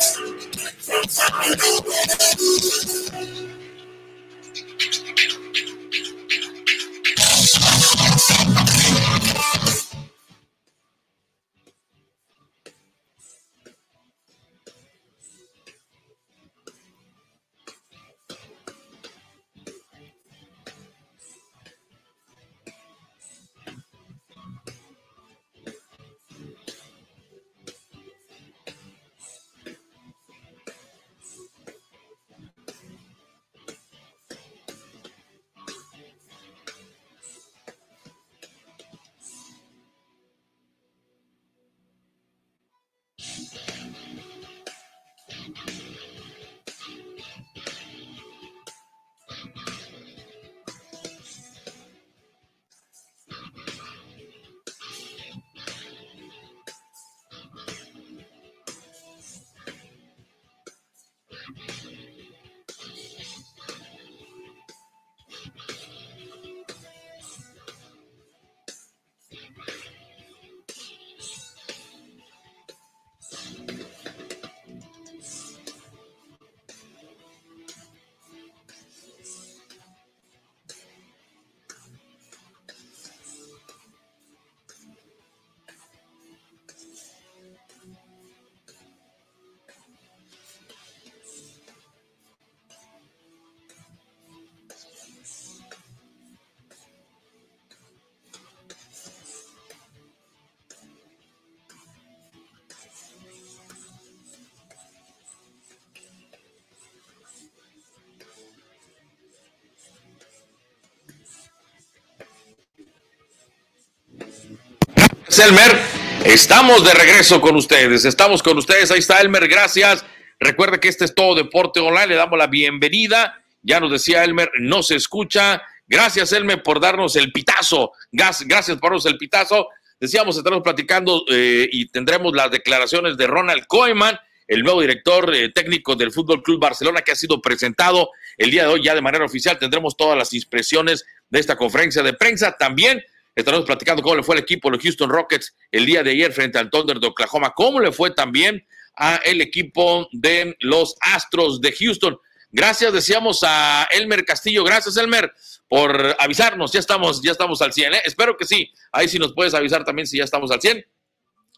Thank you. Elmer. Estamos de regreso con ustedes. Estamos con ustedes. Ahí está Elmer. Gracias. Recuerde que este es todo Deporte Online. Le damos la bienvenida. Ya nos decía Elmer, no se escucha. Gracias, Elmer, por darnos el pitazo. Gracias por darnos el pitazo. Decíamos, estaremos platicando eh, y tendremos las declaraciones de Ronald Koeman, el nuevo director eh, técnico del Fútbol Club Barcelona, que ha sido presentado el día de hoy ya de manera oficial. Tendremos todas las expresiones de esta conferencia de prensa. También Estaremos platicando cómo le fue al equipo de los Houston Rockets el día de ayer frente al Thunder de Oklahoma, cómo le fue también a el equipo de los Astros de Houston. Gracias, decíamos a Elmer Castillo. Gracias, Elmer, por avisarnos. Ya estamos, ya estamos al 100. ¿eh? Espero que sí. Ahí sí nos puedes avisar también si ya estamos al 100.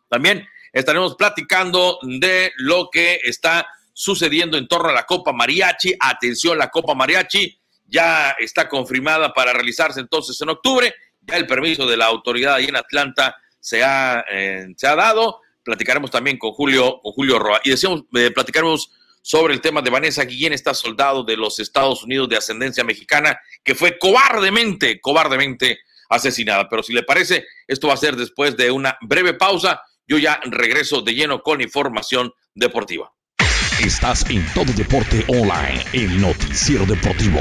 También estaremos platicando de lo que está sucediendo en torno a la Copa Mariachi. Atención, la Copa Mariachi ya está confirmada para realizarse entonces en octubre ya el permiso de la autoridad ahí en Atlanta se ha, eh, se ha dado. Platicaremos también con Julio, con Julio Roa. Y decíamos, eh, platicaremos sobre el tema de Vanessa Guillén, esta soldado de los Estados Unidos de ascendencia mexicana, que fue cobardemente, cobardemente asesinada. Pero si le parece, esto va a ser después de una breve pausa. Yo ya regreso de lleno con información deportiva. Estás en todo deporte online, el noticiero deportivo.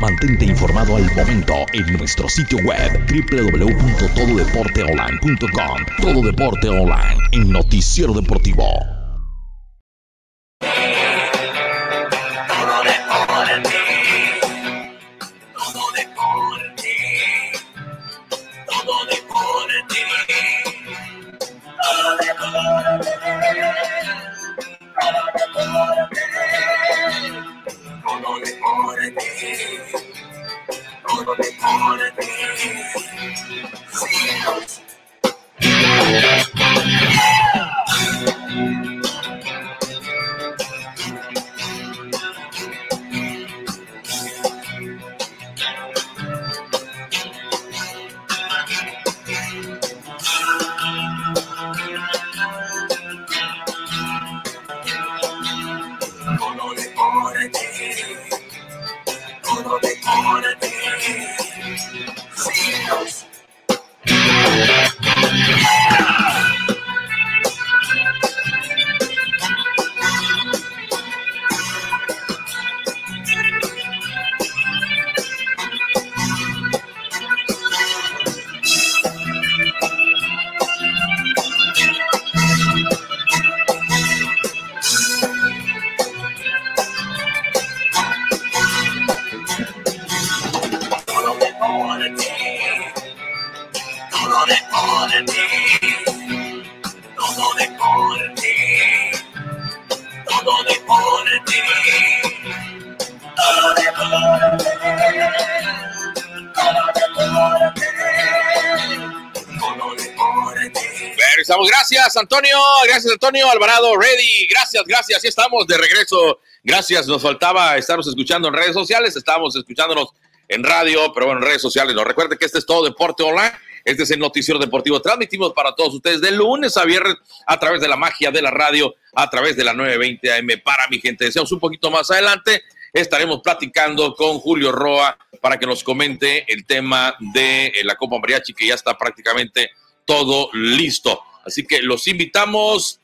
Mantente informado al momento en nuestro sitio web www.tododeporteonline.com. Todo Deporte Online, el noticiero deportivo. Antonio. Gracias, Antonio Alvarado. Ready. Gracias, gracias. Ya estamos de regreso. Gracias. Nos faltaba estarnos escuchando en redes sociales. Estábamos escuchándonos en radio, pero bueno, en redes sociales. No recuerde que este es todo Deporte Online. Este es el Noticiero Deportivo. Transmitimos para todos ustedes de lunes a viernes a través de la magia de la radio, a través de la 920 AM. Para mi gente, deseamos un poquito más adelante. Estaremos platicando con Julio Roa para que nos comente el tema de eh, la Copa Mariachi, que ya está prácticamente todo listo. Así que los invitamos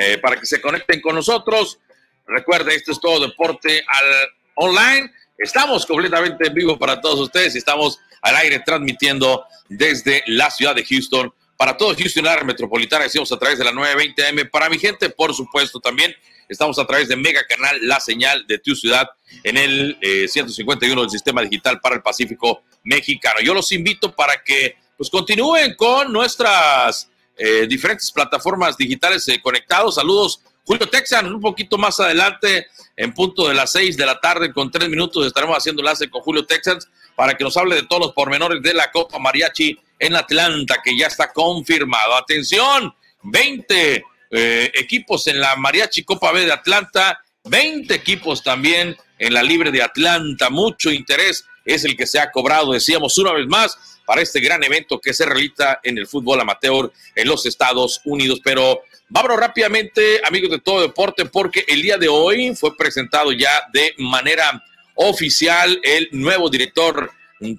eh, para que se conecten con nosotros. Recuerde, esto es todo deporte al online. Estamos completamente en vivo para todos ustedes y estamos al aire transmitiendo desde la ciudad de Houston para todo Houston, área metropolitana. Estamos a través de la 920 AM. Para mi gente, por supuesto, también estamos a través de Mega Canal, la señal de tu ciudad en el 151 eh, del sistema digital para el Pacífico mexicano. Yo los invito para que pues continúen con nuestras eh, diferentes plataformas digitales eh, conectados. Saludos, Julio Texan, un poquito más adelante, en punto de las seis de la tarde, con tres minutos, estaremos haciendo enlace con Julio Texans para que nos hable de todos los pormenores de la Copa Mariachi en Atlanta, que ya está confirmado. Atención, 20 eh, equipos en la Mariachi Copa B de Atlanta, 20 equipos también en la Libre de Atlanta. Mucho interés es el que se ha cobrado, decíamos una vez más para este gran evento que se realiza en el fútbol amateur en los Estados Unidos. Pero vámonos rápidamente, amigos de todo deporte, porque el día de hoy fue presentado ya de manera oficial el nuevo director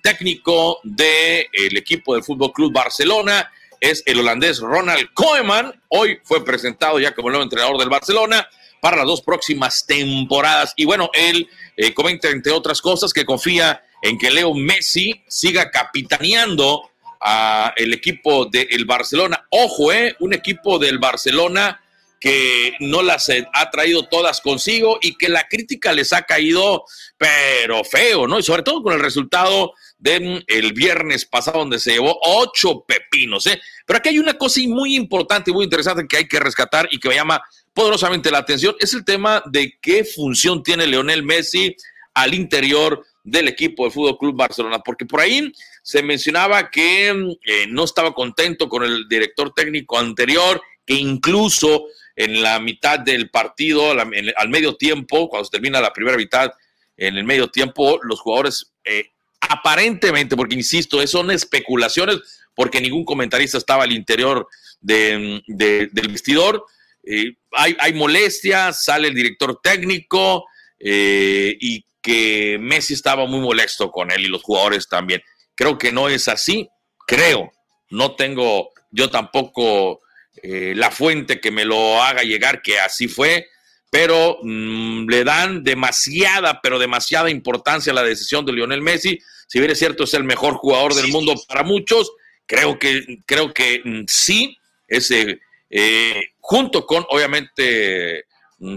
técnico del equipo del Fútbol Club Barcelona. Es el holandés Ronald Koeman. Hoy fue presentado ya como nuevo entrenador del Barcelona para las dos próximas temporadas. Y bueno, él eh, comenta, entre otras cosas, que confía en que Leo Messi siga capitaneando a el equipo del Barcelona. Ojo, eh, un equipo del Barcelona que no las ha traído todas consigo y que la crítica les ha caído, pero feo, ¿no? Y sobre todo con el resultado del el viernes pasado, donde se llevó ocho pepinos, ¿eh? Pero aquí hay una cosa muy importante y muy interesante que hay que rescatar y que me llama poderosamente la atención, es el tema de qué función tiene Leonel Messi al interior del equipo del Fútbol Club Barcelona, porque por ahí se mencionaba que eh, no estaba contento con el director técnico anterior, que incluso en la mitad del partido, al medio tiempo, cuando se termina la primera mitad, en el medio tiempo, los jugadores eh, aparentemente, porque insisto, son especulaciones, porque ningún comentarista estaba al interior del vestidor, eh, hay, hay molestias, sale el director técnico y que Messi estaba muy molesto con él y los jugadores también. Creo que no es así, creo. No tengo yo tampoco eh, la fuente que me lo haga llegar que así fue, pero mm, le dan demasiada, pero demasiada importancia a la decisión de Lionel Messi. Si bien es cierto, es el mejor jugador del mundo para muchos, creo que, creo que mm, sí, ese, eh, junto con, obviamente,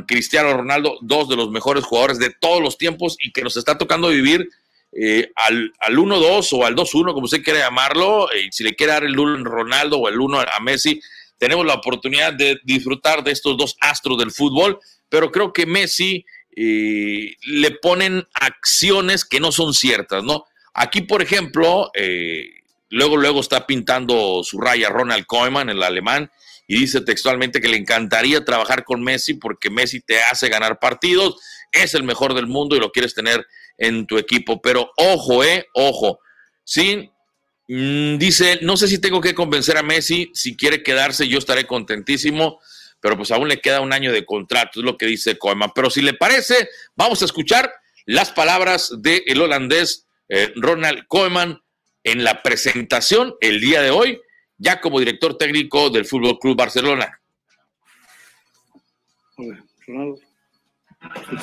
Cristiano Ronaldo, dos de los mejores jugadores de todos los tiempos y que nos está tocando vivir eh, al, al 1-2 o al 2-1, como usted quiera llamarlo, y si le quiere dar el 1 a Ronaldo o el 1 a Messi, tenemos la oportunidad de disfrutar de estos dos astros del fútbol, pero creo que Messi eh, le ponen acciones que no son ciertas, ¿no? Aquí, por ejemplo, eh, luego, luego está pintando su raya Ronald Koeman, el alemán, y dice textualmente que le encantaría trabajar con Messi porque Messi te hace ganar partidos, es el mejor del mundo y lo quieres tener en tu equipo. Pero ojo, eh, ojo, sí, mm, dice, no sé si tengo que convencer a Messi, si quiere quedarse yo estaré contentísimo, pero pues aún le queda un año de contrato, es lo que dice Koeman. Pero si le parece, vamos a escuchar las palabras del holandés eh, Ronald Koeman en la presentación el día de hoy ya como director técnico del Fútbol Club Barcelona.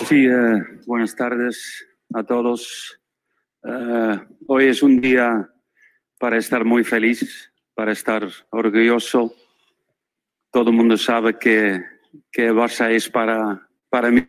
Sí, buenas tardes a todos. Eh, hoy es un día para estar muy feliz, para estar orgulloso. Todo el mundo sabe que, que Barça es para, para mí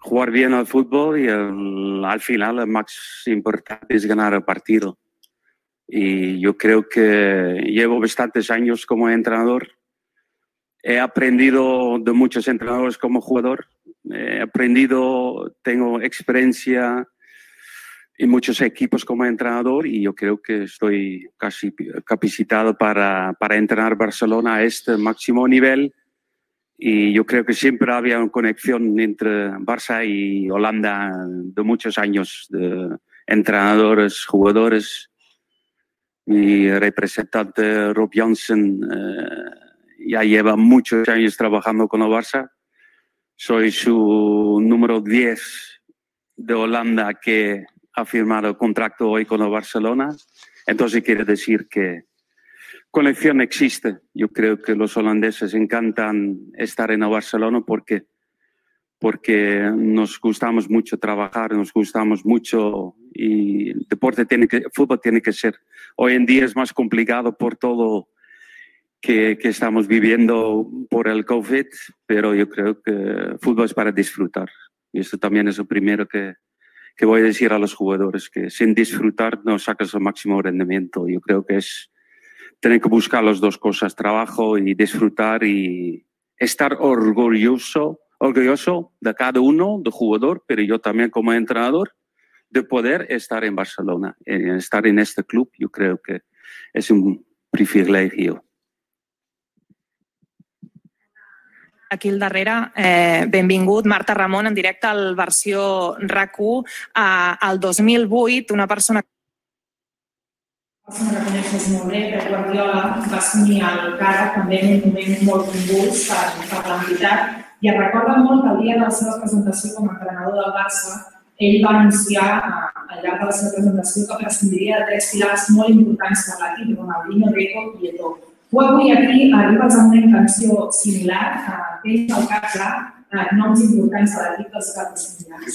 jugar bien al fútbol y al final lo más importante es ganar el partido. Y yo creo que llevo bastantes años como entrenador. He aprendido de muchos entrenadores como jugador. He aprendido, tengo experiencia en muchos equipos como entrenador y yo creo que estoy casi capacitado para, para entrenar Barcelona a este máximo nivel y yo creo que siempre había una conexión entre Barça y Holanda de muchos años, de entrenadores, jugadores. Mi representante Rob Janssen eh, ya lleva muchos años trabajando con el Barça. Soy su número 10 de Holanda que ha firmado el contrato hoy con el Barcelona. Entonces quiere decir que conexión existe. Yo creo que los holandeses encantan estar en Barcelona porque, porque nos gustamos mucho trabajar, nos gustamos mucho y el deporte tiene que, fútbol tiene que ser. Hoy en día es más complicado por todo que, que estamos viviendo por el COVID, pero yo creo que fútbol es para disfrutar. Y eso también es lo primero que, que voy a decir a los jugadores, que sin disfrutar no sacas el máximo rendimiento. Yo creo que es tener que buscar las dos cosas, trabajo y disfrutar y estar orgulloso, orgulloso de cada uno, de jugador, pero yo también como entrenador, de poder estar en Barcelona, estar en este club, yo creo que es un privilegio. aquí al darrere. Eh, benvingut, Marta Ramon, en directe al versió RAC1. Eh, al 2008, una persona persona que coneixes molt bé, Pep Guardiola, va assumir el càrrec també en un moment molt convuls per, per l'entitat i es recorda molt que el dia de la seva presentació com a entrenador del Barça. Ell va anunciar eh, al llarg de la seva presentació que prescindiria de tres pilars molt importants per l'equip, Ronaldinho, Deco i Eto'o. Tu avui aquí arribes amb una intenció similar, eh, tens el cap clar,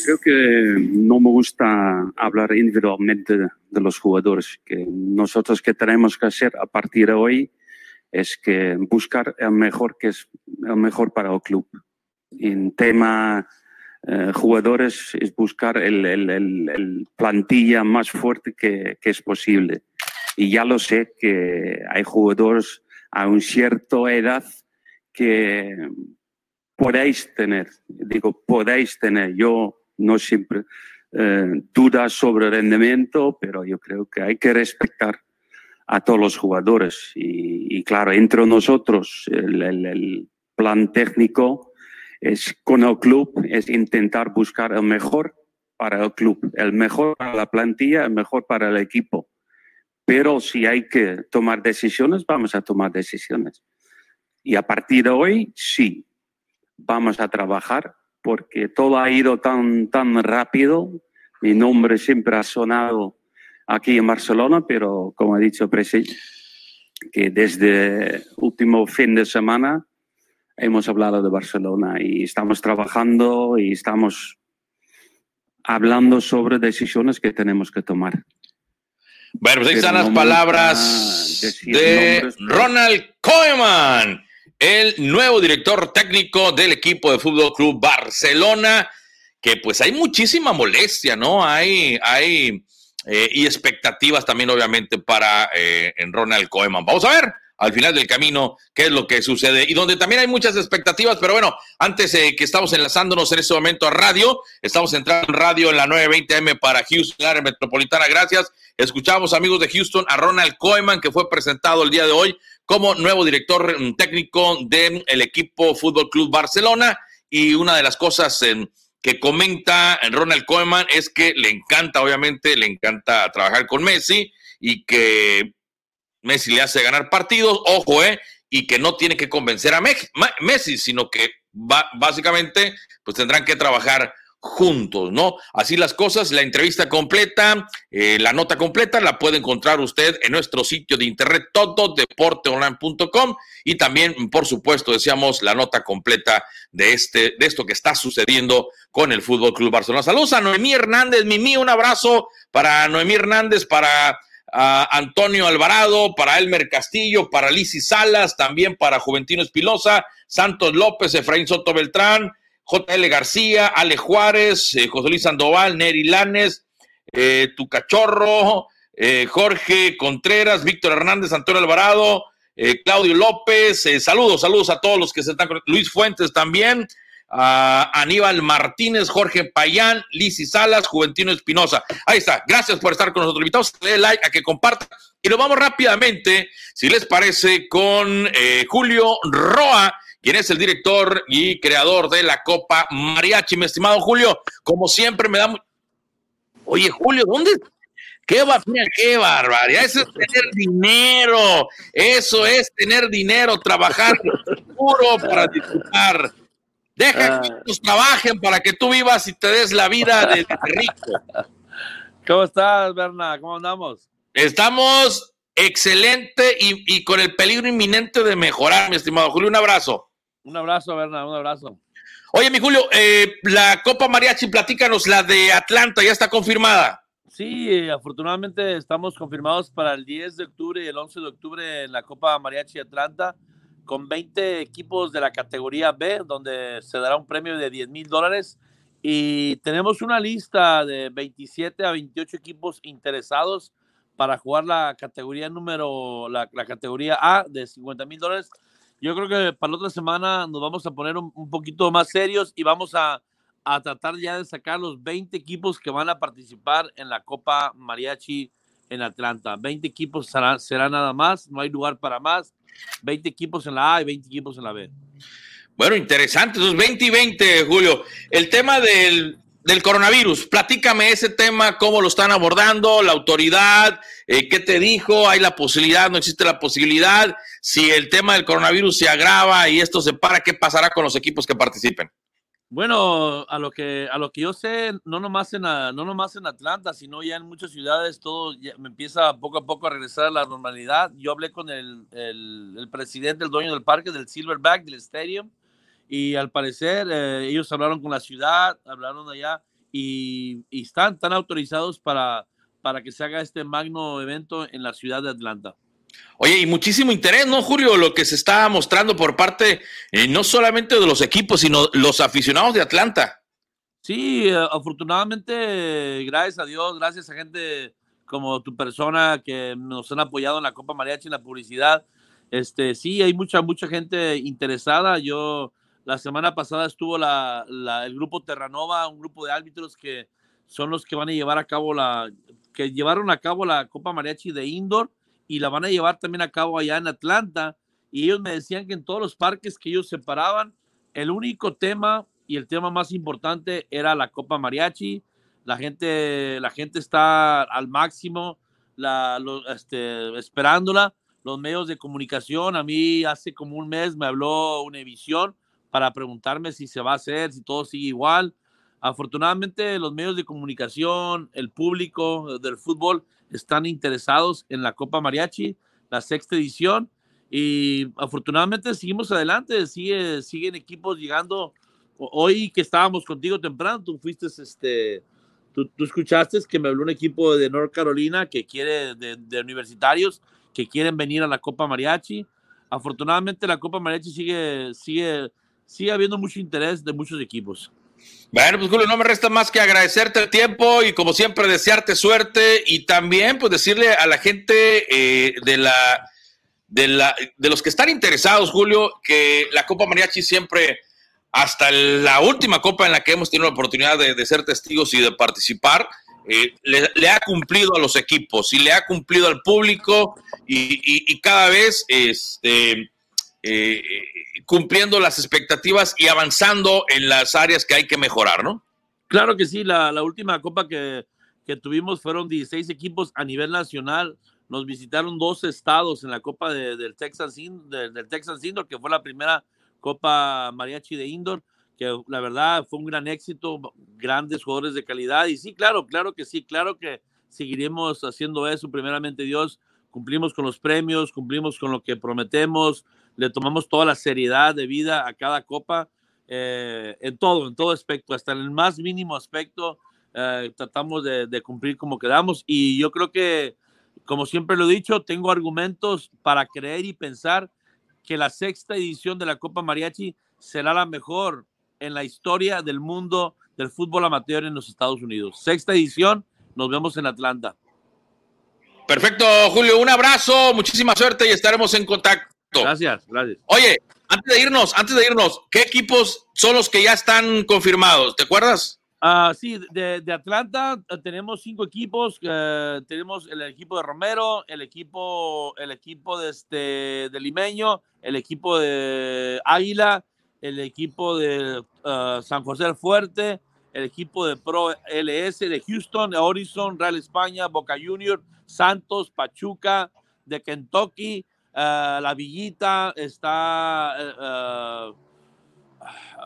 creo que no me gusta hablar individualmente de, los jugadores, que nosotros que tenemos que hacer a partir de hoy es que buscar el mejor que es el mejor para el club. En tema eh, jugadores es buscar el, el, el, plantilla más fuerte que, que, es posible. Y ya lo sé que hay jugadores a una cierta edad que podéis tener, digo, podéis tener. Yo no siempre eh, duda sobre el rendimiento, pero yo creo que hay que respetar a todos los jugadores. Y, claro, entre nosotros, el, el, plan técnico es con el club, es intentar buscar el mejor para el club, el mejor para la plantilla, el mejor para el equipo. Pero si hay que tomar decisiones, vamos a tomar decisiones. Y a partir de hoy, sí, vamos a trabajar porque todo ha ido tan, tan rápido. Mi nombre siempre ha sonado aquí en Barcelona, pero como ha dicho presidente, que desde último fin de semana hemos hablado de Barcelona y estamos trabajando y estamos hablando sobre decisiones que tenemos que tomar. Bueno, pues ahí están las palabras de Ronald Koeman el nuevo director técnico del equipo de Fútbol Club Barcelona, que pues hay muchísima molestia, ¿no? Hay, hay eh, y expectativas también, obviamente, para eh, en Ronald Koeman. Vamos a ver al final del camino qué es lo que sucede y donde también hay muchas expectativas, pero bueno, antes que estamos enlazándonos en este momento a radio, estamos entrando en radio en la 920M para Houston, área metropolitana, gracias. Escuchamos, amigos de Houston, a Ronald Koeman, que fue presentado el día de hoy como nuevo director mm, técnico del equipo Fútbol Club Barcelona. Y una de las cosas em, que comenta Ronald Koeman es que le encanta, obviamente, le encanta trabajar con Messi y que Messi le hace ganar partidos, ojo, eh, y que no tiene que convencer a Messi, sino que básicamente pues tendrán que trabajar juntos, ¿no? Así las cosas, la entrevista completa, eh, la nota completa la puede encontrar usted en nuestro sitio de internet tododeporteonline.com y también, por supuesto, decíamos la nota completa de este, de esto que está sucediendo con el Fútbol Club Barcelona. Saludos a Noemí Hernández, Mimi, un abrazo para Noemí Hernández, para Antonio Alvarado, para Elmer Castillo, para Lisi Salas, también para Juventino Espilosa, Santos López, Efraín Soto Beltrán, JL García, Ale Juárez, eh, José Luis Sandoval, Neri Lanes, eh, Tu Cachorro, eh, Jorge Contreras, Víctor Hernández, Antonio Alvarado, Claudio López. saludos, saludos a todos los que se están Luis Fuentes también. Aníbal Martínez, Jorge Payán, Lizy Salas, Juventino Espinosa. Ahí está. Gracias por estar con nosotros. Invitados a darle like, a que compartan. Y nos vamos rápidamente, si les parece, con Julio Roa quien es el director y creador de la Copa Mariachi. Mi estimado Julio, como siempre me da... Oye, Julio, ¿dónde? ¿Qué, va, qué barbaridad? Eso es tener dinero. Eso es tener dinero, trabajar puro para disfrutar. Deja que ellos trabajen para que tú vivas y te des la vida de rico. ¿Cómo estás, Berna? ¿Cómo andamos? Estamos excelente y, y, con el peligro inminente de mejorar, mi estimado Julio. Un abrazo. Un abrazo, Berna, un abrazo. Oye, mi Julio, eh, la Copa Mariachi, platícanos, la de Atlanta, ¿ya está confirmada? Sí, eh, afortunadamente estamos confirmados para el 10 de octubre y el 11 de octubre en la Copa Mariachi Atlanta, con 20 equipos de la categoría B, donde se dará un premio de 10 mil dólares. Y tenemos una lista de 27 a 28 equipos interesados para jugar la categoría número, la, la categoría A de 50 mil dólares yo creo que para la otra semana nos vamos a poner un, poquito más serios y vamos a, a, tratar ya de sacar los 20 equipos que van a participar en la Copa Mariachi en Atlanta. 20 equipos será, será nada más, no hay lugar para más. 20 equipos en la A y 20 equipos en la B. Bueno, interesante, esos 20 y 20, Julio. El tema del, del coronavirus, platícame ese tema, cómo lo están abordando, la autoridad, eh, qué te dijo, hay la posibilidad, no existe la posibilidad, si el tema del coronavirus se agrava y esto se para, ¿qué pasará con los equipos que participen? Bueno, a lo que a lo que yo sé, no nomás en no nomás en Atlanta, sino ya en muchas ciudades todo me empieza poco a poco a regresar a la normalidad. Yo hablé con el, el, presidente, el dueño del parque, del Silverback, del Stadium, y al parecer eh, ellos hablaron con la ciudad, hablaron allá y, están tan autorizados para, para que se haga este magno evento en la ciudad de Atlanta. Oye, y muchísimo interés, ¿no, Julio? Lo que se está mostrando por parte eh, no solamente de los equipos, sino los aficionados de Atlanta. Sí, eh, afortunadamente, gracias a Dios, gracias a gente como tu persona que nos han apoyado en la Copa Mariachi, en la publicidad. Este, sí, hay mucha, mucha gente interesada. Yo la semana pasada estuvo la, el grupo Terranova, un grupo de árbitros que son los que van a llevar a cabo la, que llevaron a cabo la Copa Mariachi de Indoor y la van a llevar también a cabo allá en Atlanta. Y ellos me decían que en todos los parques que ellos separaban, el único tema y el tema más importante era la Copa Mariachi. La gente, la gente está al máximo la, este, esperándola. Los medios de comunicación, a mí hace como un mes me habló Univisión para preguntarme si se va a hacer, si todo sigue igual. Afortunadamente los medios de comunicación, el público del fútbol están interesados en la Copa Mariachi, la sexta edición, y afortunadamente seguimos adelante, sigue, siguen equipos llegando. Hoy que estábamos contigo temprano, tú fuiste, este, tú, escuchaste que me habló un equipo de North Carolina que quiere, de, de universitarios, que quieren venir a la Copa Mariachi. Afortunadamente la Copa Mariachi sigue, sigue sigue habiendo mucho interés de muchos equipos. Bueno, pues Julio, no me resta más que agradecerte el tiempo y como siempre desearte suerte y también pues decirle a la gente eh, de la de la de los que están interesados, Julio, que la Copa Mariachi siempre hasta la última copa en la que hemos tenido la oportunidad de, ser testigos y de participar, eh, le, ha cumplido a los equipos y le ha cumplido al público y, y cada vez este, eh, cumpliendo las expectativas y avanzando en las áreas que hay que mejorar, ¿no? Claro que sí, la, última copa que, tuvimos fueron 16 equipos a nivel nacional. Nos visitaron dos estados en la copa del, Texas, del, Texas Indoor, que fue la primera copa mariachi de Indoor, que la verdad fue un gran éxito, grandes jugadores de calidad. Y sí, claro, claro que sí, claro que seguiremos haciendo eso, primeramente Dios. Cumplimos con los premios, cumplimos con lo que prometemos, le tomamos toda la seriedad de vida a cada copa, eh, en todo, en todo aspecto, hasta en el más mínimo aspecto, eh, tratamos de, cumplir como quedamos. Y yo creo que, como siempre lo he dicho, tengo argumentos para creer y pensar que la sexta edición de la Copa Mariachi será la mejor en la historia del mundo del fútbol amateur en los Estados Unidos. Sexta edición, nos vemos en Atlanta. Perfecto, Julio, un abrazo, muchísima suerte y estaremos en contacto. Gracias, gracias. Oye, antes de irnos, antes de irnos, ¿qué equipos son los que ya están confirmados? ¿Te acuerdas? Ah, sí, de, Atlanta eh, tenemos cinco equipos. Eh, tenemos el equipo de Romero, el equipo, el equipo de, este, de Limeño, el equipo de Águila, el equipo de uh, San José del Fuerte, el equipo de Pro LS de Houston, Horizon, Real España, Boca Junior, Santos, Pachuca, de Kentucky, uh, La Villita, está, uh,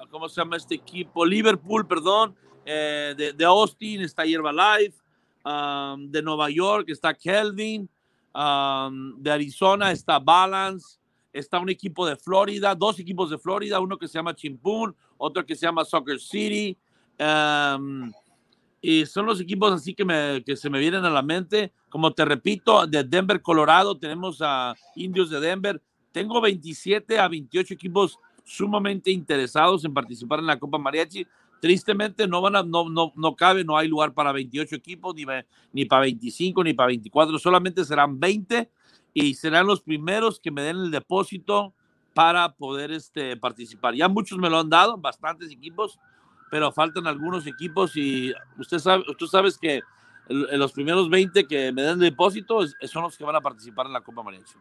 ¿cómo se llama este equipo? Liverpool, perdón, eh, de, Austin está Life, um, de Nueva York está Kelvin, um, de Arizona está Balance, está un equipo de Florida, dos equipos de Florida, uno que se llama Chimpoon, otro que se llama Soccer City. Um, y son los equipos así que, me, que se me vienen a la mente. Como te repito, de Denver, Colorado, tenemos a Indios de Denver. Tengo 27 a 28 equipos sumamente interesados en participar en la Copa Mariachi. Tristemente no, van a, no, no, no cabe, no hay lugar para 28 equipos, ni, ni para 25, ni para 24, solamente serán 20 y serán los primeros que me den el depósito para poder este, participar. Ya muchos me lo han dado, bastantes equipos, pero faltan algunos equipos y usted sabe, tú sabes que los primeros 20 que me den depósito son los que van a participar en la Copa Mariachi.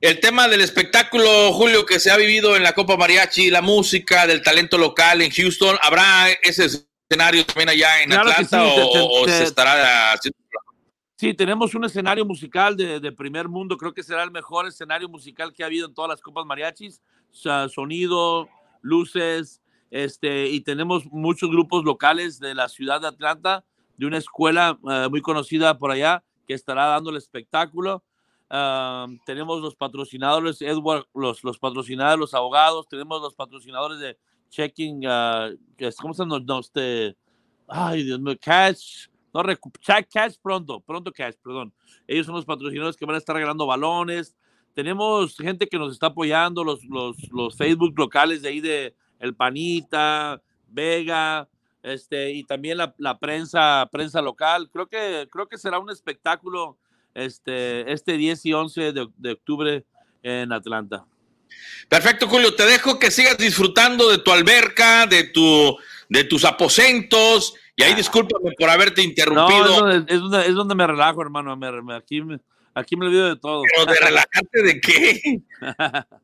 El tema del espectáculo, Julio, que se ha vivido en la Copa Mariachi, la música, del talento local en Houston, ¿habrá ese escenario también allá en Atlanta o, se estará haciendo Sí, tenemos un escenario musical de, primer mundo. Creo que será el mejor escenario musical que ha habido en todas las copas mariachis. sonido, luces, este, y tenemos muchos grupos locales de la ciudad de Atlanta, de una escuela eh, muy conocida por allá, que estará dando el espectáculo. tenemos los patrocinadores, Edward, los, los patrocinadores, los abogados, tenemos los patrocinadores de Checking, uh, ¿cómo se llama? este, ay, Dios mío, Cash, no, Cash pronto, pronto Cash, perdón. Ellos son los patrocinadores que van a estar regalando balones. Tenemos gente que nos está apoyando, los, los, los Facebook locales de ahí de El Panita, Vega, este, y también la, la, prensa, prensa local. Creo que, creo que será un espectáculo este, este 10 y 11 de, de octubre en Atlanta. Perfecto, Julio. Te dejo que sigas disfrutando de tu alberca, de, tu, de tus aposentos y ahí discúlpame por haberte interrumpido. No, es, donde, es, donde, me relajo, hermano. Me, aquí, me, aquí me olvido de todo. ¿Pero de relajarte de qué?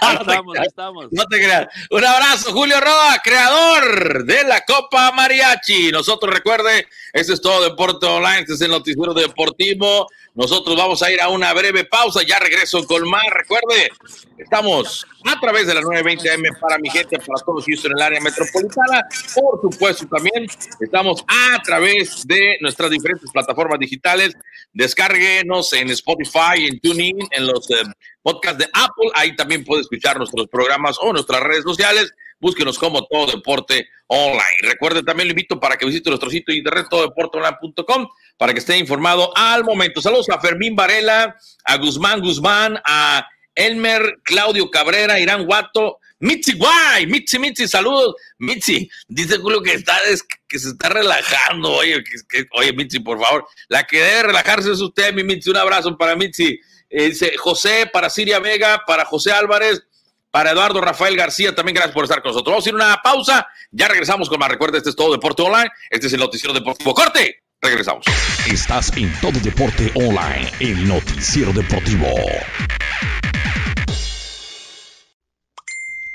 ahí estamos, ahí estamos. No te creas. Un abrazo, Julio Roa, creador de la Copa Mariachi. Nosotros, recuerde, este es todo Deporte Online, este es el noticiero deportivo. Nosotros vamos a ir a una breve pausa. Ya regreso con más. Recuerde, estamos a través de la 920M para mi gente, para todos Houston en el área metropolitana. Por supuesto, también estamos a través de nuestras diferentes plataformas digitales. Descárguenos en Spotify, en TuneIn, en los eh, podcasts de Apple. Ahí también puede escuchar nuestros programas o nuestras redes sociales. Búsquenos como Todo Deporte Online. Recuerde también lo invito para que visite nuestro sitio de internet tododeporteonline.com para que esté informado al momento. Saludos a Fermín Varela, a Guzmán Guzmán, a Elmer, Claudio Cabrera, Irán Guato, Mitzi Guay, Mitzi, Mitzi, saludos. Mitzi, dice Julio que está que se está relajando. Oye, que, oye, Mitzi, por favor, la que debe relajarse es usted, mi Mitzi. Un abrazo para Mitzi. Dice José, para Siria Vega, para José Álvarez, para Eduardo Rafael García, también gracias por estar con nosotros. Vamos a ir a una pausa, ya regresamos con más. Recuerda, este es todo Deporte Online, este es el noticiero deportivo. ¡Corte! Regresamos. Estás en Todo Deporte Online, el noticiero deportivo.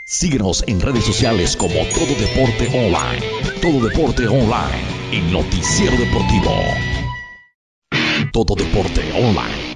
Síguenos en redes sociales como Todo Deporte Online. Todo Deporte Online, el noticiero deportivo. Todo Deporte Online,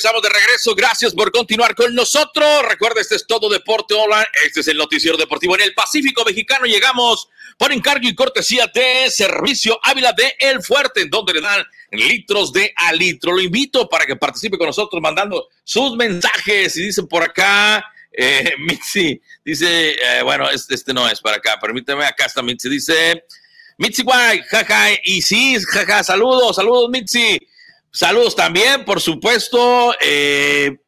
estamos de regreso. Gracias por continuar con nosotros. Recuerda, este es todo Deporte Hola. Este es el noticiero deportivo en el Pacífico Mexicano. Llegamos por encargo y cortesía de Servicio Ávila de El Fuerte, en donde le dan litros de a. Lo invito para que participe con nosotros mandando sus mensajes. Y dicen por acá, eh, Mitzi, dice, eh, bueno, este, no es para acá, permíteme, acá está Mitzi, dice, Mitzi Guay, jaja, y sí, jaja, saludos, saludos Mitzi. Saludos también, por supuesto. Eh,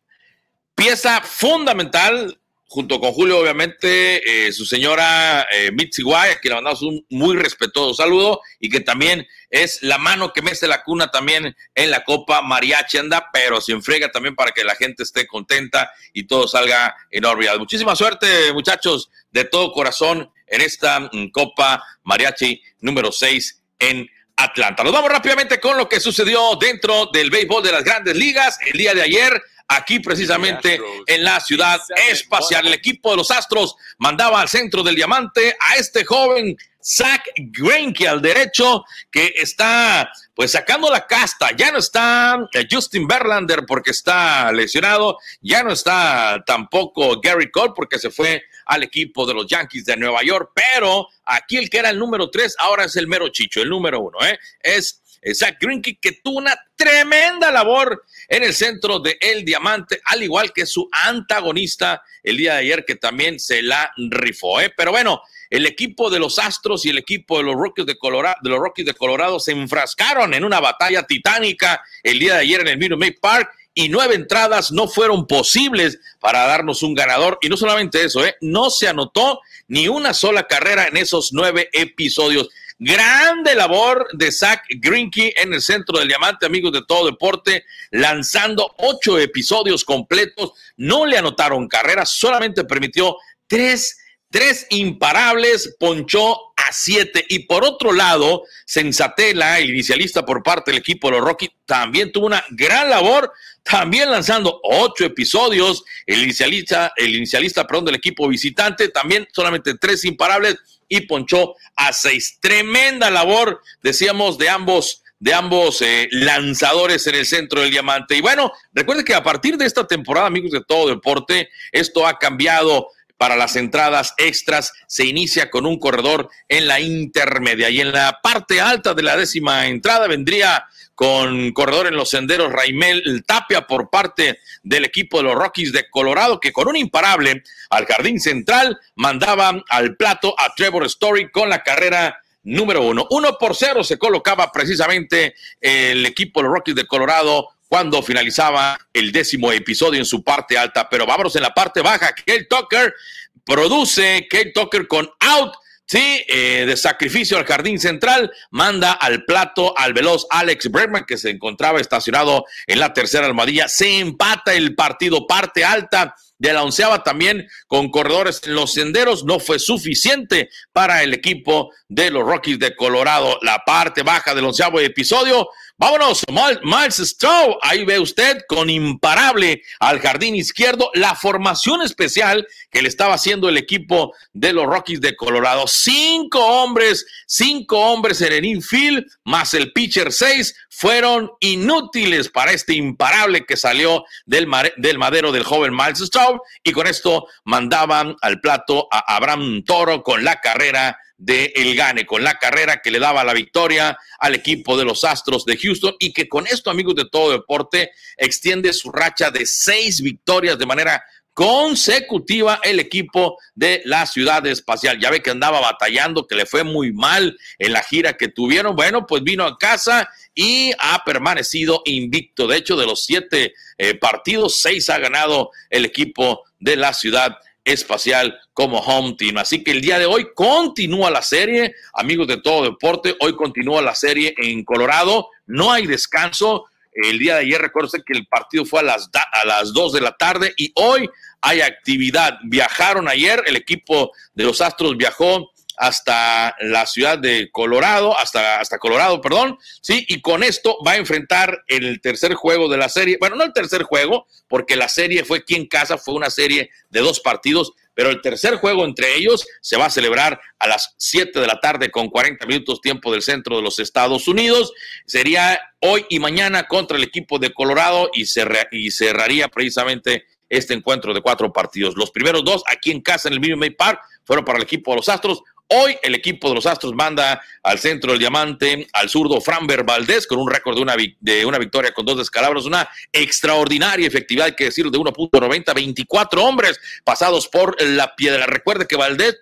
pieza fundamental, junto con Julio, obviamente, eh, su señora eh, Mitzi Guay, a quien le mandamos un muy respetuoso saludo y que también es la mano que mece la cuna también en la Copa Mariachi anda, pero se enfrega también para que la gente esté contenta y todo salga en órbita. Muchísima suerte, muchachos, de todo corazón en esta mm, Copa Mariachi número 6 en Atlanta. Nos vamos rápidamente con lo que sucedió dentro del béisbol de las grandes ligas el día de ayer. Aquí precisamente en la ciudad espacial, el equipo de los Astros mandaba al centro del diamante a este joven Zach Greinke al derecho, que está pues sacando la casta. Ya no está eh, Justin Verlander porque está lesionado, ya no está tampoco Gary Cole porque se fue al equipo de los Yankees de Nueva York, pero aquí el que era el número tres ahora es el mero chicho, el número uno, ¿eh? es Zach Greinke que tuvo una tremenda labor en el centro de El Diamante, al igual que su antagonista el día de ayer que también se la rifó, ¿eh? Pero bueno, el equipo de los Astros y el equipo de los Rockies de Colorado, de los Rockies de Colorado se enfrascaron en una batalla titánica el día de ayer en el Minute Maid Park y nueve entradas no fueron posibles para darnos un ganador. Y no solamente eso, ¿eh? no se anotó ni una sola carrera en esos nueve episodios. Grande labor de Zach Greinke en el centro del diamante, amigos de todo deporte, lanzando ocho episodios completos. No le anotaron carreras, solamente permitió tres tres imparables, ponchó a siete. Y por otro lado, Sensatela, el inicialista por parte del equipo de los Rockies, también tuvo una gran labor, también lanzando ocho episodios. El inicialista, el inicialista, perdón, del equipo visitante, también solamente tres imparables y ponchó a. Tremenda labor, decíamos, de ambos de ambos eh, lanzadores en el centro del diamante. Y bueno, recuerde que a partir de esta temporada, amigos de todo deporte, esto ha cambiado para las entradas extras se inicia con un corredor en la intermedia y en la parte alta de la décima entrada vendría con corredor en los senderos Raimel Tapia por parte del equipo de los Rockies de Colorado que con un imparable al jardín central mandaba al plato a Trevor Story con la carrera número uno. Uno por cero se colocaba precisamente el equipo de los Rockies de Colorado cuando finalizaba el décimo episodio en su parte alta. Pero vámonos en la parte baja. Kate Tucker produce, Kate Tucker con out. Sí, eh, de sacrificio al jardín central, manda al plato al veloz Alex Bregman, que se encontraba estacionado en la tercera almohadilla. Se empata el partido, parte alta de la onceava también con corredores en los senderos. No fue suficiente para el equipo de los Rockies de Colorado. La parte baja del onceavo episodio Vámonos, Miles Stroh. Ahí ve usted con imparable al jardín izquierdo la formación especial que le estaba haciendo el equipo de los Rockies de Colorado. Cinco hombres, cinco hombres en el infield, más el pitcher seis, fueron inútiles para este imparable que salió del, madero del joven Miles Stroh. Y con esto mandaban al plato a Abraham Toro con la carrera de El Gane, con la carrera que le daba la victoria al equipo de los Astros de Houston y que con esto, amigos de todo deporte, extiende su racha de seis victorias de manera consecutiva el equipo de la ciudad espacial. Ya ve que andaba batallando, que le fue muy mal en la gira que tuvieron. Bueno, pues vino a casa y ha permanecido invicto. De hecho, de los siete eh, partidos, seis ha ganado el equipo de la ciudad espacial como home team. Así que el día de hoy continúa la serie, amigos de todo deporte, hoy continúa la serie en Colorado, no hay descanso. El día de ayer recuerdo que el partido fue a las, a las 2 de la tarde y hoy hay actividad. Viajaron ayer, el equipo de los Astros viajó hasta la ciudad de Colorado, hasta, hasta Colorado, perdón, sí, y con esto va a enfrentar el tercer juego de la serie, bueno, no el tercer juego, porque la serie fue aquí en casa, fue una serie de dos partidos, pero el tercer juego entre ellos se va a celebrar a las 7 de la tarde con 40 minutos tiempo del centro de los Estados Unidos. Sería hoy y mañana contra el equipo de Colorado y, y cerraría precisamente este encuentro de cuatro partidos. Los primeros dos aquí en casa en el Minute Maid Park fueron para el equipo de los Astros. Hoy el equipo de los Astros manda al centro del diamante al zurdo Framber Valdés con un récord de una, de una victoria con dos descalabros, una extraordinaria efectividad, hay que decirlo, de 1.90, 24 hombres pasados por la piedra. Recuerde que Valdés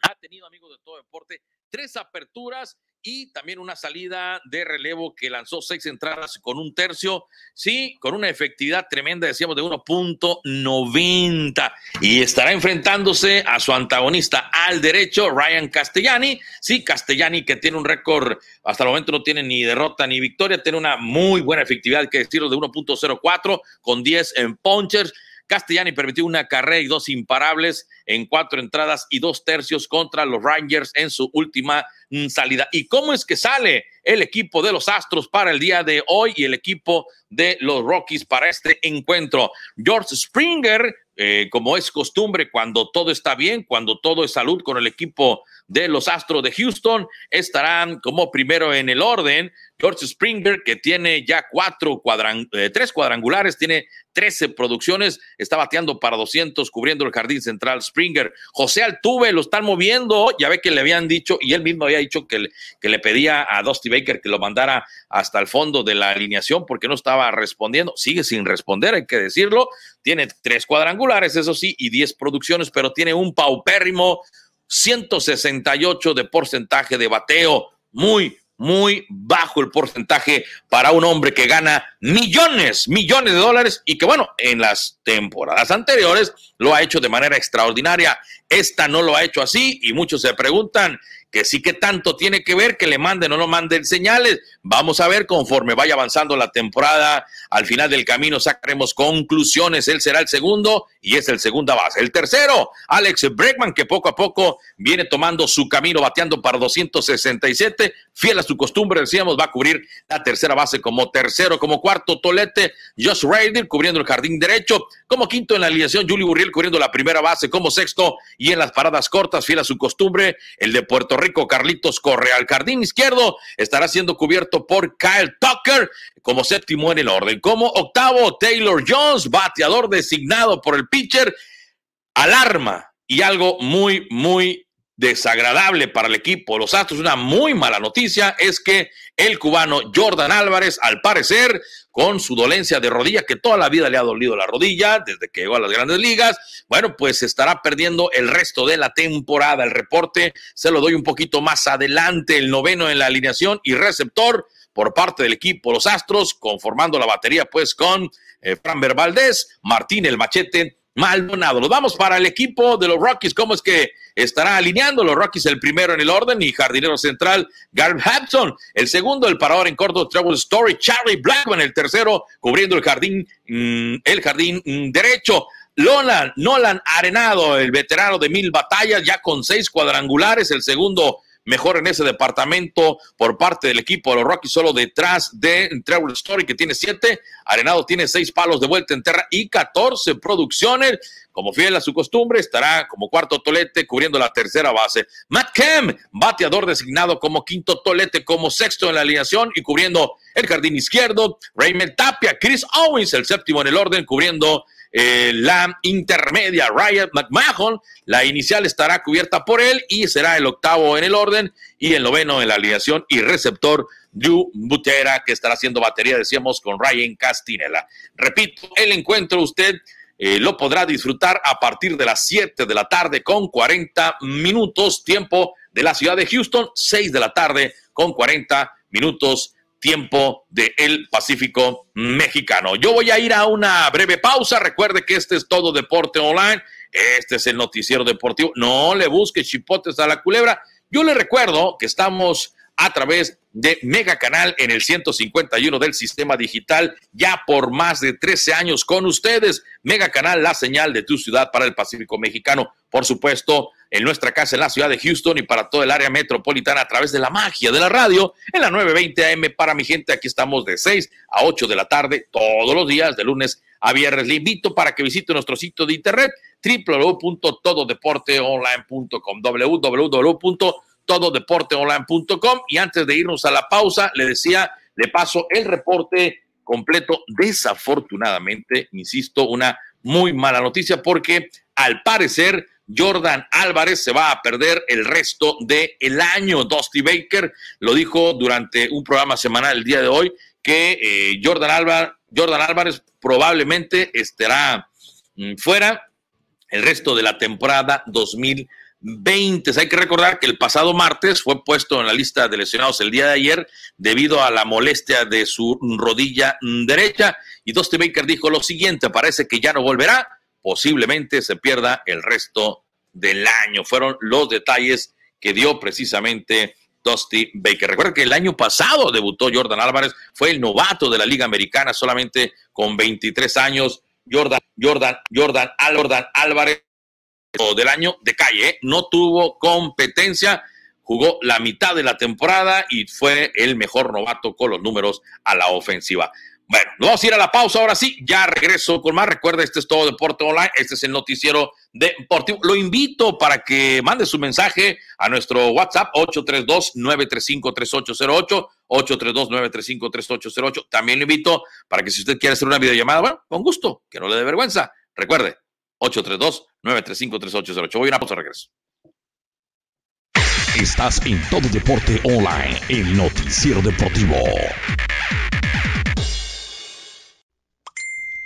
ha tenido, amigos de todo deporte, tres aperturas y también una salida de relevo que lanzó seis entradas con un tercio, sí, con una efectividad tremenda, decíamos, de 1.90 y estará enfrentándose a su antagonista al derecho, Ryan Castellani, sí, Castellani que tiene un récord, hasta el momento no tiene ni derrota ni victoria, tiene una muy buena efectividad, que decirlo, de 1.04 con 10 en punchers Castellani permitió una carrera y dos imparables en cuatro entradas y dos tercios contra los Rangers en su última mm, salida. ¿Y cómo es que sale el equipo de los Astros para el día de hoy y el equipo de los Rockies para este encuentro? George Springer, eh, como es costumbre, cuando todo está bien, cuando todo es salud con el equipo de los Astros de Houston, estarán como primero en el orden. George Springer, que tiene ya cuatro eh, tres cuadrangulares, tiene 13 producciones, está bateando para 200, cubriendo el jardín central Springer. José Altuve lo están moviendo, ya ve que le habían dicho, y él mismo había dicho que, que le pedía a Dusty Baker que lo mandara hasta el fondo de la alineación porque no estaba respondiendo. Sigue sin responder, hay que decirlo. Tiene tres cuadrangulares, eso sí, y 10 producciones, pero tiene un paupérrimo 168 de porcentaje de bateo. Muy, muy bajo el porcentaje para un hombre que gana millones, millones de dólares y que bueno, en las temporadas anteriores lo ha hecho de manera extraordinaria. Esta no lo ha hecho así y muchos se preguntan, que sí que tanto tiene que ver que le manden o no manden señales. Vamos a ver conforme vaya avanzando la temporada. Al final del camino sacaremos conclusiones. Él será el segundo y es el segunda base. El tercero, Alex Bregman, que poco a poco viene tomando su camino, bateando para 267. Fiel a su costumbre, decíamos, va a cubrir la tercera base como tercero, como cuarto, Tolete, Josh Raider cubriendo el jardín derecho. Como quinto en la alineación, Julio Burriel cubriendo la primera base como sexto y en las paradas cortas, fiel a su costumbre, el de Puerto Rico, Carlitos Correa. Al jardín izquierdo estará siendo cubierto por Kyle Tucker como séptimo en el orden. Como octavo, Taylor Jones, bateador designado por el pitcher. Alarma y algo muy, muy desagradable para el equipo. Los Astros, una muy mala noticia es que el cubano Jordan Álvarez, al parecer, con su dolencia de rodilla, que toda la vida le ha dolido la rodilla desde que llegó a las grandes ligas, bueno, pues estará perdiendo el resto de la temporada. El reporte se lo doy un poquito más adelante, el noveno en la alineación y receptor por parte del equipo Los Astros, conformando la batería pues con eh, Fran Martín el Machete, Maldonado. Nos vamos para el equipo de los Rockies. ¿Cómo es que estará alineando los Rockies el primero en el orden y jardinero central Garrett Hampson? El segundo, el parador en corto Travel Story, Charlie Blackman. El tercero, cubriendo el jardín, mm, el jardín mm, derecho. Nolan, Nolan Arenado, el veterano de mil batallas, ya con seis cuadrangulares. El segundo, mejor en ese departamento por parte del equipo de los Rockies, solo detrás de Trevor Story, que tiene siete. Arenado tiene seis palos de vuelta en terra y 14 producciones. Como fiel a su costumbre, estará como cuarto tolete cubriendo la tercera base. Matt Kemp, bateador designado como quinto tolete, como sexto en la alineación y cubriendo el jardín izquierdo. Raymond Tapia, Chris Owens, el séptimo en el orden, cubriendo eh, la intermedia, Ryan McMahon. La inicial estará cubierta por él y será el octavo en el orden y el noveno en la alineación y receptor Drew Butera, que estará haciendo batería, decíamos, con Ryan Castinella. Repito, el encuentro usted eh, lo podrá disfrutar a partir de las 7 de la tarde con 40 minutos, tiempo de la ciudad de Houston, 6 de la tarde con 40 minutos tiempo del el Pacífico mexicano. Yo voy a ir a una breve pausa. Recuerde que este es todo deporte online. Este es el noticiero deportivo. No le busque chipotes a la culebra. Yo le recuerdo que estamos a través de Mega Canal en el 151 del sistema digital, ya por más de 13 años con ustedes. Mega Canal, la señal de tu ciudad para el Pacífico mexicano. Por supuesto, en nuestra casa en la ciudad de Houston y para todo el área metropolitana a través de la magia de la radio en la 920 AM para mi gente. Aquí estamos de 6 a 8 de la tarde todos los días, de lunes a viernes. Le invito para que visite nuestro sitio de internet www.tododeporteonline.com www.tododeporteonline.com y antes de irnos a la pausa, le decía, le paso el reporte completo. Desafortunadamente, insisto, una muy mala noticia porque al parecer Jordan Álvarez se va a perder el resto del el año. Dusty Baker lo dijo durante un programa semanal el día de hoy que eh, Jordan, Álvarez, Jordan Álvarez probablemente estará mm, fuera el resto de la temporada 2020. Hay que recordar que el pasado martes fue puesto en la lista de lesionados el día de ayer debido a la molestia de su rodilla derecha y Dusty Baker dijo lo siguiente, parece que ya no volverá posiblemente se pierda el resto del año. Fueron los detalles que dio precisamente Dusty Baker. Recuerda que el año pasado debutó Jordan Álvarez, fue el novato de la Liga Americana solamente con 23 años. Jordan, Jordan, Jordan, Jordan Álvarez del año de calle, ¿eh? no tuvo competencia, jugó la mitad de la temporada y fue el mejor novato con los números a la ofensiva. Bueno, vamos a ir a la pausa ahora sí, ya regreso con más. Recuerda, este es todo Deporte Online, este es el noticiero deportivo. Lo invito para que mande su mensaje a nuestro WhatsApp 832-935-3808, 832-935-3808. También lo invito para que si usted quiere hacer una videollamada, bueno, con gusto, que no le dé vergüenza. Recuerde, 832-935-3808. Voy a una pausa, regreso. Estás en todo Deporte Online, el noticiero deportivo.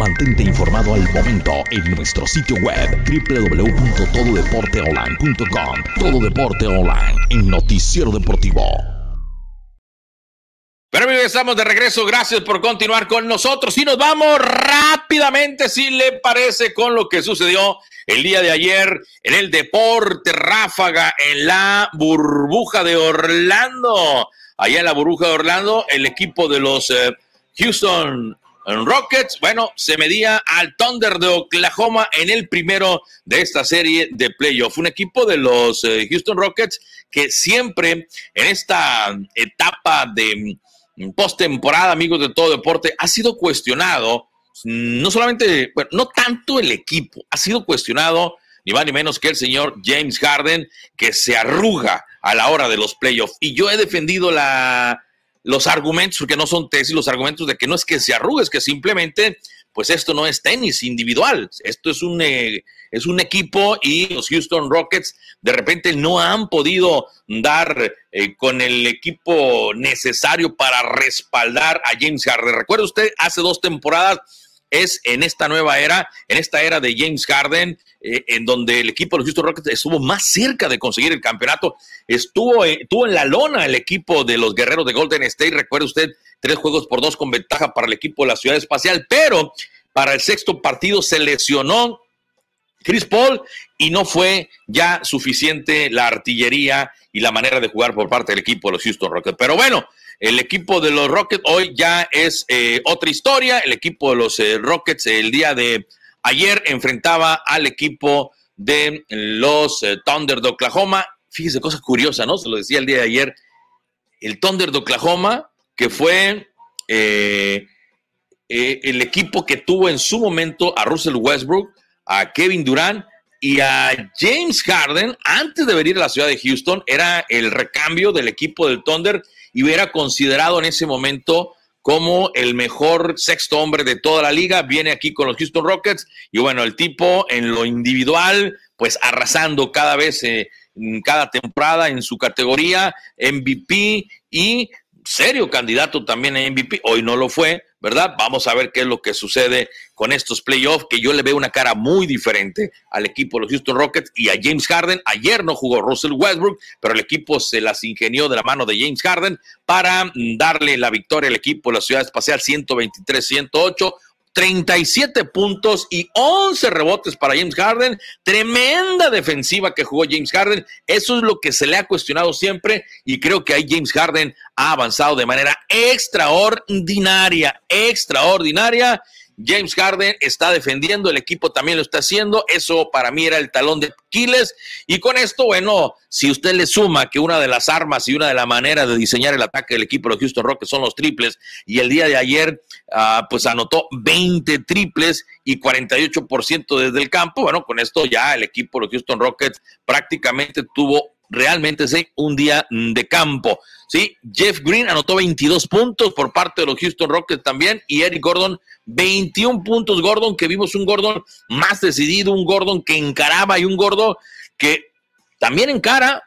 Mantente informado al momento en nuestro sitio web www.tododeporteonline.com. Todo Deporte Online, el noticiero deportivo. Pero amigos, estamos de regreso. Gracias por continuar con nosotros. Y nos vamos rápidamente, si le parece, con lo que sucedió el día de ayer en el deporte ráfaga en la burbuja de Orlando. Allá en la burbuja de Orlando, el equipo de los eh, Houston Rockets, bueno, se medía al Thunder de Oklahoma en el primero de esta serie de playoff. Un equipo de los eh, Houston Rockets que siempre en esta etapa de mm, postemporada, amigos de todo deporte, ha sido cuestionado, no solamente, bueno, no tanto el equipo, ha sido cuestionado ni más ni menos que el señor James Harden, que se arruga a la hora de los playoffs. Y yo he defendido la, los argumentos, porque no son tesis, los argumentos de que no es que se arrugue, es que simplemente, pues esto no es tenis individual, esto es un, eh, es un equipo y los Houston Rockets de repente no han podido dar eh, con el equipo necesario para respaldar a James Harden. Recuerda usted, hace dos temporadas es en esta nueva era, en esta era de James Harden, eh, en donde el equipo de los Houston Rockets estuvo más cerca de conseguir el campeonato. Estuvo, eh, estuvo en la lona el equipo de los guerreros de Golden State. Recuerde usted, tres juegos por dos con ventaja para el equipo de la Ciudad Espacial, pero para el sexto partido se lesionó Chris Paul y no fue ya suficiente la artillería y la manera de jugar por parte del equipo de los Houston Rockets. Pero bueno, el equipo de los Rockets hoy ya es eh, otra historia. El equipo de los Rockets el día de Ayer enfrentaba al equipo de los eh, Thunder de Oklahoma. Fíjese, cosa curiosa, ¿no? Se lo decía el día de ayer. El Thunder de Oklahoma, que fue eh, eh, el equipo que tuvo en su momento a Russell Westbrook, a Kevin Durant y a James Harden, antes de venir a la ciudad de Houston, era el recambio del equipo del Thunder y hubiera considerado en ese momento como el mejor sexto hombre de toda la liga, viene aquí con los Houston Rockets y bueno, el tipo en lo individual, pues arrasando cada vez, eh, cada temporada en su categoría, MVP y serio candidato también a MVP. Hoy no lo fue, ¿verdad? Vamos a ver qué es lo que sucede con estos playoffs, que yo le veo una cara muy diferente al equipo de los Houston Rockets y a James Harden. Ayer no jugó Russell Westbrook, pero el equipo se las ingenió de la mano de James Harden para darle la victoria al equipo de la Ciudad Espacial 123-108 37 puntos y 11 rebotes para James Harden. Tremenda defensiva que jugó James Harden. Eso es lo que se le ha cuestionado siempre y creo que ahí James Harden ha avanzado de manera extraordinaria, extraordinaria. James Harden está defendiendo, el equipo también lo está haciendo. Eso para mí era el talón de Aquiles. Y con esto, bueno, si usted le suma que una de las armas y una de las maneras de diseñar el ataque del equipo de Houston Rockets son los triples, y el día de ayer, uh, pues anotó 20 triples y 48% desde el campo, bueno, con esto ya el equipo de Houston Rockets prácticamente tuvo realmente un día de campo. Sí, Jeff Green anotó 22 puntos por parte de los Houston Rockets también y Eric Gordon 21 puntos. Gordon, que vimos un Gordon más decidido, un Gordon que encaraba y un Gordon que también encara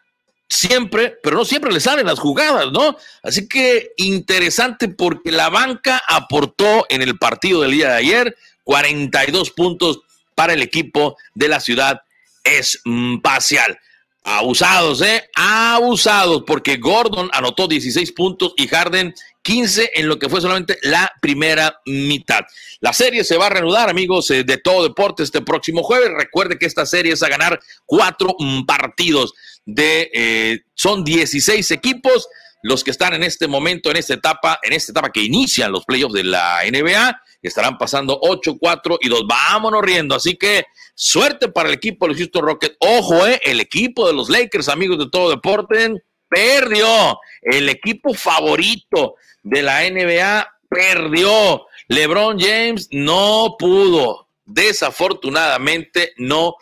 siempre, pero no siempre le salen las jugadas, ¿no? Así que interesante porque la banca aportó en el partido del día de ayer 42 puntos para el equipo de la ciudad espacial. Abusados, ¿eh? Abusados, porque Gordon anotó 16 puntos y Harden 15 en lo que fue solamente la primera mitad. La serie se va a reanudar, amigos eh, de todo deporte, este próximo jueves. Recuerde que esta serie es a ganar cuatro partidos de, eh, son 16 equipos los que están en este momento, en esta etapa, en esta etapa que inician los playoffs de la NBA, estarán pasando 8, 4 y 2. Vámonos riendo. Así que suerte para el equipo de los Houston Rockets. Ojo, eh, el equipo de los Lakers, amigos de todo deporte, perdió. El equipo favorito de la NBA perdió. LeBron James no pudo. Desafortunadamente no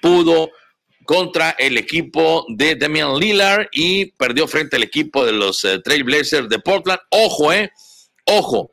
pudo contra el equipo de Damian Lillard y perdió frente al equipo de los uh, Trailblazers de Portland. Ojo, eh, ojo,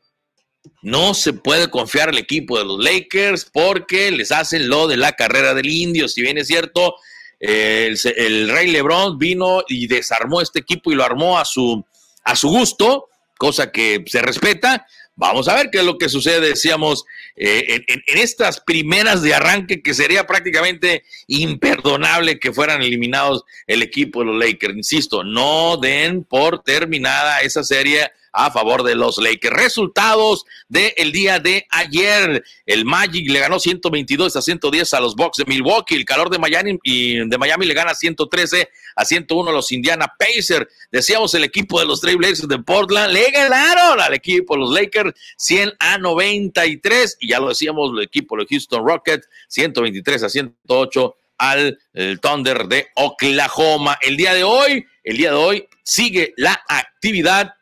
no se puede confiar el equipo de los Lakers porque les hacen lo de la carrera del indio. Si bien es cierto, el, Rey LeBron vino y desarmó este equipo y lo armó a su, a su gusto, cosa que se respeta. Vamos a ver qué es lo que sucede, decíamos, eh, en, estas primeras de arranque, que sería prácticamente imperdonable que fueran eliminados el equipo de los Lakers. Insisto, no den por terminada esa serie a favor de los Lakers. Resultados del día de ayer. El Magic le ganó 122 a 110 a los Bucks de Milwaukee. El calor de Miami, y de Miami le gana 113 a 101 a los Indiana Pacers. Decíamos el equipo de los Trailblazers de Portland. Le ganaron al equipo de los Lakers 100 a 93. Y ya lo decíamos, el equipo de Houston Rockets 123 a 108 al Thunder de Oklahoma. El día de hoy, el día de hoy sigue la actividad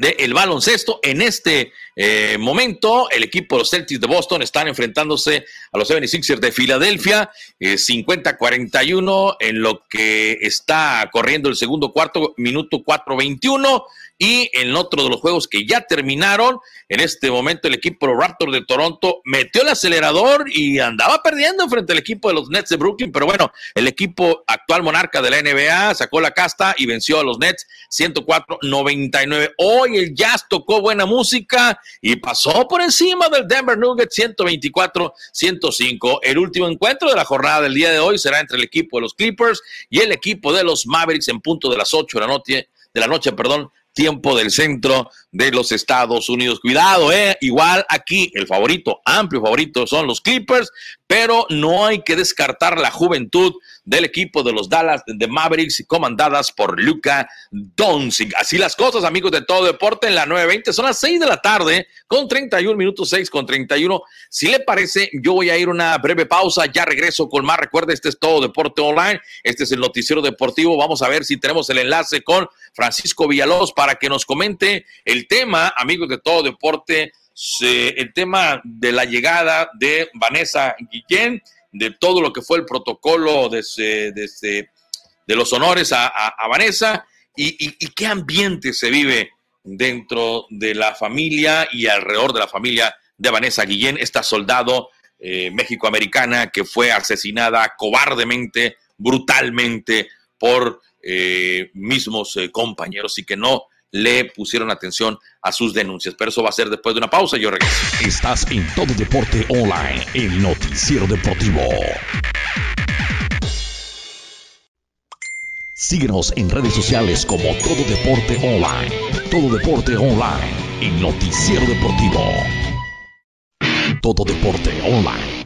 del baloncesto. En este eh, momento, el equipo de los Celtics de Boston están enfrentándose a los 76ers de Filadelfia, eh, 50-41 en lo que está corriendo el segundo cuarto, minuto 4-21. Y en otro de los juegos que ya terminaron, en este momento el equipo Raptors de Toronto metió el acelerador y andaba perdiendo frente al equipo de los Nets de Brooklyn, pero bueno, el equipo actual monarca de la NBA sacó la casta y venció a los Nets 104-99. Hoy el Jazz tocó buena música y pasó por encima del Denver Nuggets 124-105. El último encuentro de la jornada del día de hoy será entre el equipo de los Clippers y el equipo de los Mavericks en punto de las 8 de la noche, de la noche, perdón, tiempo del centro de los Estados Unidos. Cuidado, eh, igual aquí el favorito, amplio favorito son los Clippers, pero no hay que descartar la juventud del equipo de los Dallas de Mavericks comandadas por Luca Doncic. Así las cosas, amigos de todo deporte en la 9:20 son las 6 de la tarde con 31 minutos 6 con 31. Si le parece, yo voy a ir una breve pausa, ya regreso con más. Recuerde, este es todo deporte online, este es el noticiero deportivo. Vamos a ver si tenemos el enlace con Francisco Villalobos para que nos comente el tema, amigos de todo deporte el tema de la llegada de Vanessa Guillén, de todo lo que fue el protocolo de, de, de los honores a, a, Vanessa. Y, y, y, qué ambiente se vive dentro de la familia y alrededor de la familia de Vanessa Guillén, esta soldado eh, mexicoamericana que fue asesinada cobardemente, brutalmente por eh, mismos eh, compañeros. Y que no le pusieron atención a sus denuncias. Pero eso va a ser después de una pausa. Yo regreso. Estás en Todo Deporte Online, el noticiero deportivo. Síguenos en redes sociales como Todo Deporte Online. Todo Deporte Online, el noticiero deportivo. Todo Deporte Online,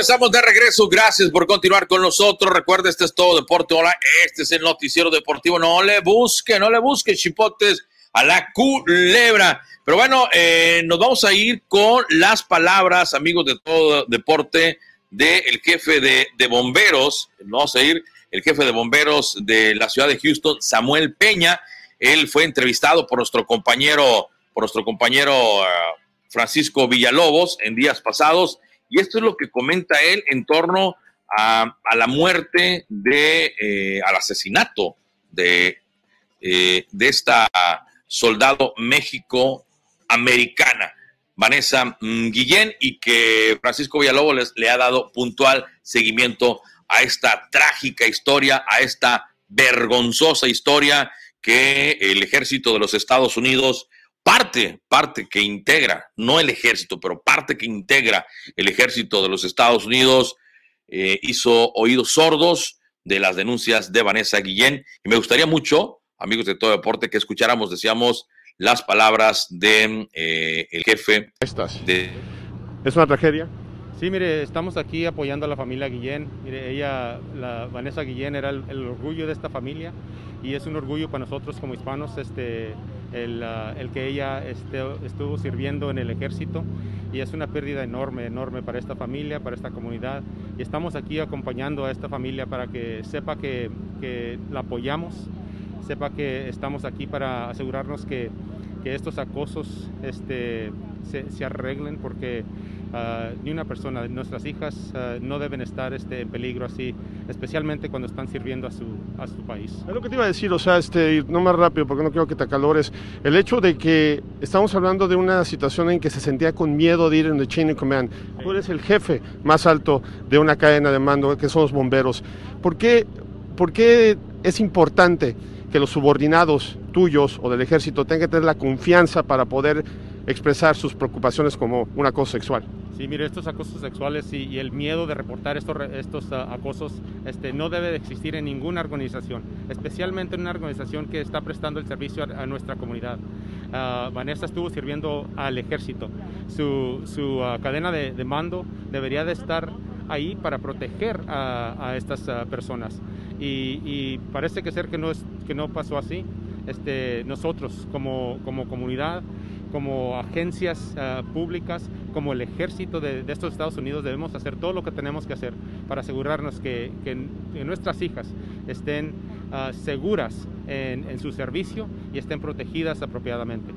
Estamos de regreso. Gracias por continuar con nosotros. Recuerda, este es todo Deporte Hola. Este es el noticiero deportivo. No le busque, no le busque chipotes a la culebra. Pero bueno, eh, nos vamos a ir con las palabras, amigos de todo deporte, del jefe de, de bomberos. Vamos a ir el jefe de bomberos de la ciudad de Houston, Samuel Peña. Él fue entrevistado por nuestro compañero, por nuestro compañero uh, Francisco Villalobos en días pasados. Y esto es lo que comenta él en torno a, la muerte de, eh, al asesinato de, eh, de esta soldado México-americana, Vanessa Guillén, y que Francisco Villalobos les, le ha dado puntual seguimiento a esta trágica historia, a esta vergonzosa historia que el ejército de los Estados Unidos, parte, parte que integra, no el ejército, pero parte que integra el ejército de los Estados Unidos, eh, hizo oídos sordos de las denuncias de Vanessa Guillén. Y me gustaría mucho, amigos de todo deporte, que escucháramos, decíamos, las palabras de eh, el jefe. Estas. De... Es una tragedia. Sí, mire, estamos aquí apoyando a la familia Guillén. Mire, ella, la Vanessa Guillén, era el, el orgullo de esta familia y es un orgullo para nosotros como hispanos este, el, uh, el que ella este, estuvo sirviendo en el ejército y es una pérdida enorme, enorme para esta familia, para esta comunidad. Y estamos aquí acompañando a esta familia para que sepa que, que la apoyamos, sepa que estamos aquí para asegurarnos que, que estos acosos este, se, se arreglen porque Uh, ni una persona, nuestras hijas uh, no deben estar este, en peligro así, especialmente cuando están sirviendo a su, a su país. Es lo que te iba a decir, o sea, este, no más rápido porque no quiero que te acalores. El hecho de que estamos hablando de una situación en que se sentía con miedo de ir en the chain of command. Tú eres el jefe más alto de una cadena de mando, que son los bomberos. ¿Por qué, por qué es importante que los subordinados tuyos o del ejército tengan que tener la confianza para poder expresar sus preocupaciones como un acoso sexual. Sí, mire, estos acosos sexuales y, y el miedo de reportar estos, estos uh, acosos este, no debe de existir en ninguna organización, especialmente en una organización que está prestando el servicio a, a nuestra comunidad. Uh, Vanessa estuvo sirviendo al ejército. Su, su uh, cadena de, de, mando debería de estar ahí para proteger a, a estas personas. Y, y, parece que ser que no, es, que no pasó así. Este, nosotros como, como comunidad como agencias uh, públicas, como el ejército de, estos Estados Unidos, debemos hacer todo lo que tenemos que hacer para asegurarnos que, nuestras hijas estén uh, seguras en, en, su servicio y estén protegidas apropiadamente.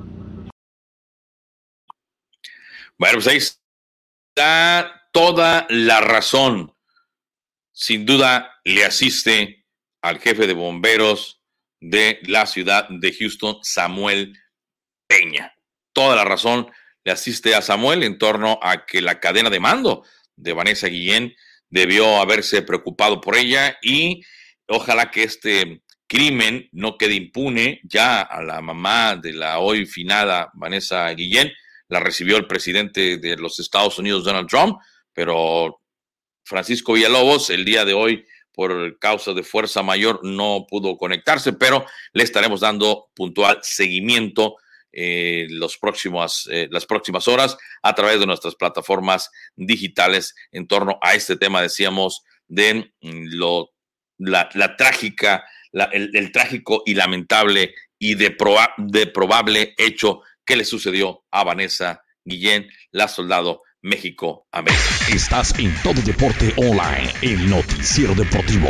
Bueno, pues ahí está toda la razón. Sin duda le asiste al jefe de bomberos de la ciudad de Houston, Samuel Peña toda la razón le asiste a Samuel en torno a que la cadena de mando de Vanessa Guillén debió haberse preocupado por ella y ojalá que este crimen no quede impune. Ya a la mamá de la hoy finada Vanessa Guillén la recibió el presidente de los Estados Unidos, Donald Trump, pero Francisco Villalobos el día de hoy por causa de fuerza mayor no pudo conectarse, pero le estaremos dando puntual seguimiento eh, los próximos, eh, las próximas horas a través de nuestras plataformas digitales en torno a este tema, decíamos, de mm, lo, la, trágica, la, el, el, trágico y lamentable y de, proba, de probable hecho que le sucedió a Vanessa Guillén, la soldado México América. Estás en Todo Deporte Online, el noticiero deportivo.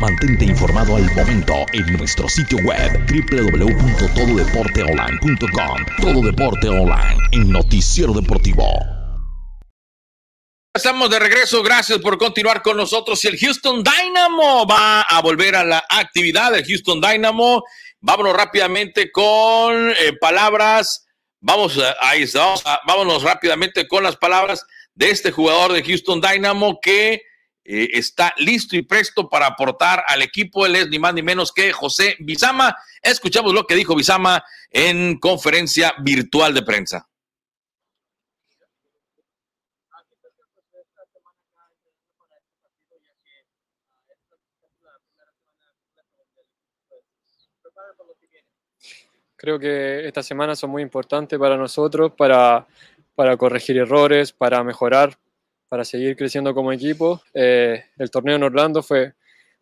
Mantente informado al momento en nuestro sitio web www.tododeporteonline.com. Todo Deporte Online, el noticiero deportivo. Estamos de regreso, gracias por continuar con nosotros. Y el Houston Dynamo va a volver a la actividad del Houston Dynamo. Vámonos rápidamente con eh, palabras. Vamos, ahí está, vámonos rápidamente con las palabras de este jugador de Houston Dynamo que eh, está listo y presto para aportar al equipo. Él es ni más ni menos que José Bizama. Escuchamos lo que dijo Bizama en conferencia virtual de prensa. Creo que estas semanas son muy importantes para nosotros, para, para corregir errores, para mejorar, para seguir creciendo como equipo. Eh, el torneo en Orlando fue,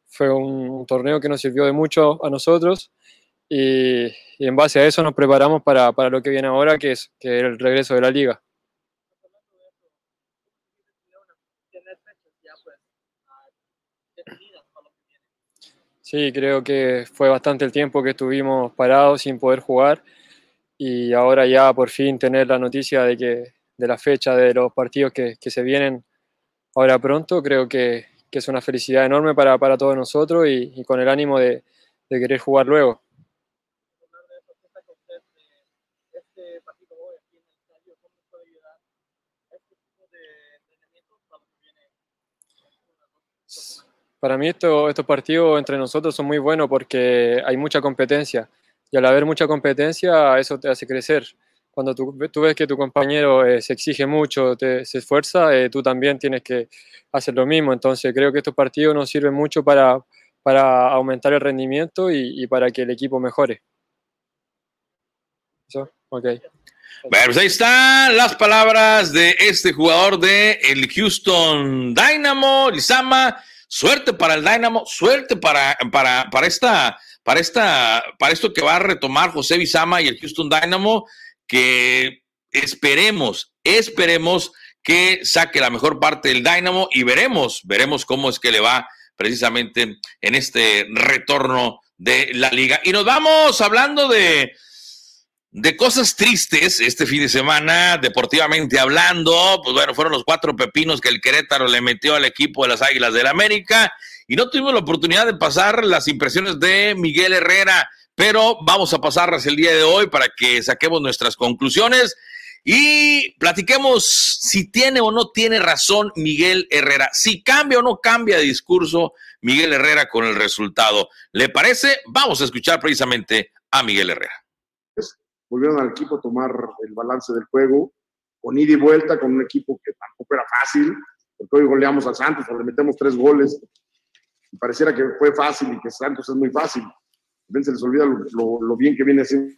fue un, torneo que nos sirvió de mucho a nosotros y, y en base a eso nos preparamos para, para, lo que viene ahora, que es, que es el regreso de la liga. Sí, creo que fue bastante el tiempo que estuvimos parados sin poder jugar y ahora ya por fin tener la noticia de que de la fecha de los partidos que, que se vienen ahora pronto, creo que, que es una felicidad enorme para, para todos nosotros y, y, con el ánimo de, de querer jugar luego. Para mí esto, estos partidos entre nosotros son muy buenos porque hay mucha competencia y al haber mucha competencia eso te hace crecer. Cuando tú, tú ves que tu compañero eh, se exige mucho, te, se esfuerza, eh, tú también tienes que hacer lo mismo. Entonces creo que estos partidos nos sirven mucho para, para aumentar el rendimiento y, para que el equipo mejore. ¿Eso? Ok. Bueno, pues ahí están las palabras de este jugador de el Houston Dynamo, Lizama. Suerte para el Dynamo, suerte para, para, para, esta, para, esta, para esto que va a retomar José Bizama y el Houston Dynamo, que esperemos, esperemos que saque la mejor parte del Dynamo y veremos, veremos cómo es que le va precisamente en este retorno de la liga. Y nos vamos hablando de, de cosas tristes este fin de semana, deportivamente hablando, pues bueno, fueron los cuatro pepinos que el Querétaro le metió al equipo de las Águilas del América y no tuvimos la oportunidad de pasar las impresiones de Miguel Herrera, pero vamos a pasarlas el día de hoy para que saquemos nuestras conclusiones y platiquemos si tiene o no tiene razón Miguel Herrera, si cambia o no cambia de discurso Miguel Herrera con el resultado. ¿Le parece? Vamos a escuchar precisamente a Miguel Herrera volvieron al equipo a tomar el balance del juego, con ida y vuelta, con un equipo que tampoco era fácil, porque hoy goleamos a Santos, le metemos tres goles, y pareciera que fue fácil y que Santos es muy fácil. Se les olvida lo, bien que viene haciendo.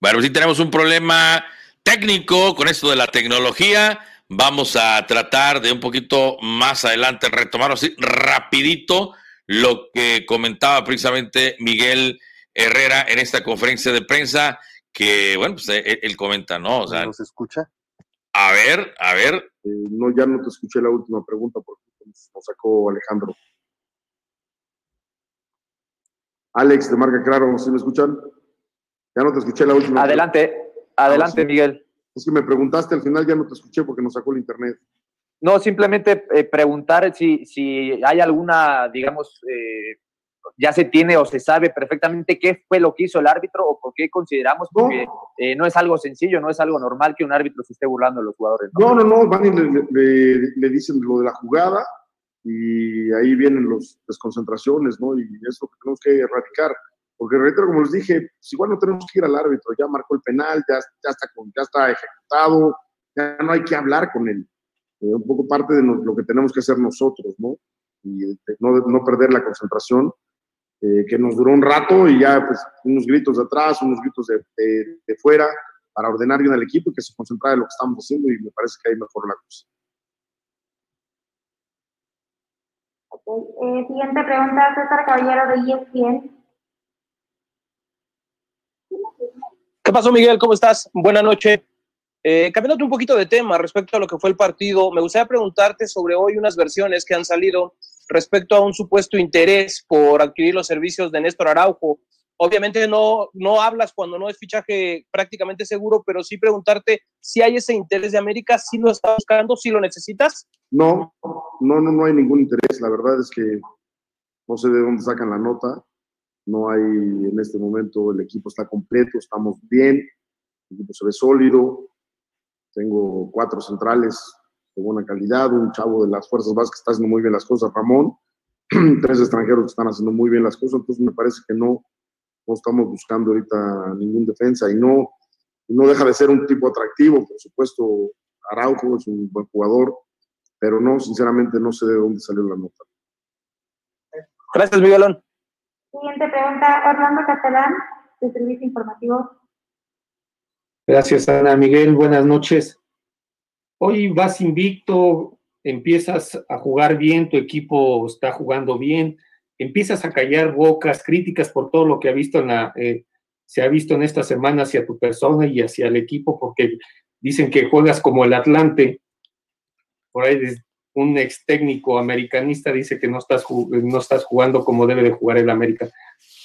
Bueno, sí tenemos un problema técnico con esto de la tecnología. Vamos a tratar de un poquito más adelante retomar así rapidito lo que comentaba precisamente Miguel Herrera en esta conferencia de prensa, que bueno, pues él, él comenta, ¿no? O sea, ¿No se escucha? A ver, a ver. Eh, no, ya no te escuché la última pregunta porque nos sacó Alejandro. Alex de Marca Claro, ¿sí me escuchan? Ya no te escuché la última. Adelante. Adelante, ah, sí. Miguel. Es que me preguntaste al final, ya no te escuché porque nos sacó el internet. No, simplemente eh, preguntar si, si hay alguna, digamos, eh, ya se tiene o se sabe perfectamente qué fue lo que hizo el árbitro o por qué consideramos, porque eh, no es algo sencillo, no es algo normal que un árbitro se esté burlando de los jugadores. No, no, no, van y le, le- le dicen lo de la jugada y ahí vienen las desconcentraciones, ¿no? Y es lo que tenemos que erradicar. Porque reitero, como les dije, pues igual no tenemos que ir al árbitro, ya marcó el penal, ya, ya, está, ya está ejecutado, ya no hay que hablar con él. Eh, un poco parte de no- lo que tenemos que hacer nosotros, ¿no? Y de no, no perder la concentración, eh, que nos duró un rato y ya, pues, unos gritos de atrás, unos gritos de, de- de fuera, para ordenar bien al equipo y que se concentrara en lo que estamos haciendo y me parece que ahí mejoró la cosa. Eh, siguiente pregunta, César Caballero de ESPN. ¿Qué pasó, Miguel? ¿Cómo estás? Buenas noches. Eh, cambiándote un poquito de tema respecto a lo que fue el partido, me gustaría preguntarte sobre hoy unas versiones que han salido respecto a un supuesto interés por adquirir los servicios de Néstor Araujo. Obviamente no, no hablas cuando no es fichaje prácticamente seguro, pero sí preguntarte si hay ese interés de América, si lo está buscando, si lo necesitas. No, no, no, no hay ningún interés. La verdad es que no sé de dónde sacan la nota. No hay en este momento, el equipo está completo, estamos bien, el equipo se ve sólido. Tengo cuatro centrales de buena calidad, un chavo de las fuerzas básicas que está haciendo muy bien las cosas, Ramón, tres extranjeros que están haciendo muy bien las cosas, entonces me parece que no, no estamos buscando ahorita ningún defensa y no, no deja de ser un tipo atractivo, por supuesto, Araujo es un buen jugador, pero no, sinceramente no sé de dónde salió la nota. Gracias, Miguelón. Siguiente pregunta, Orlando Catalán, de Servicio Informativo. Gracias, Ana Miguel. Buenas noches. Hoy vas invicto, empiezas a jugar bien, tu equipo está jugando bien, empiezas a callar bocas críticas por todo lo que ha visto en la, eh, se ha visto en esta semana hacia tu persona y hacia el equipo, porque dicen que juegas como el Atlante. Por ahí un ex técnico americanista dice que no estás, no estás jugando como debe de jugar el América,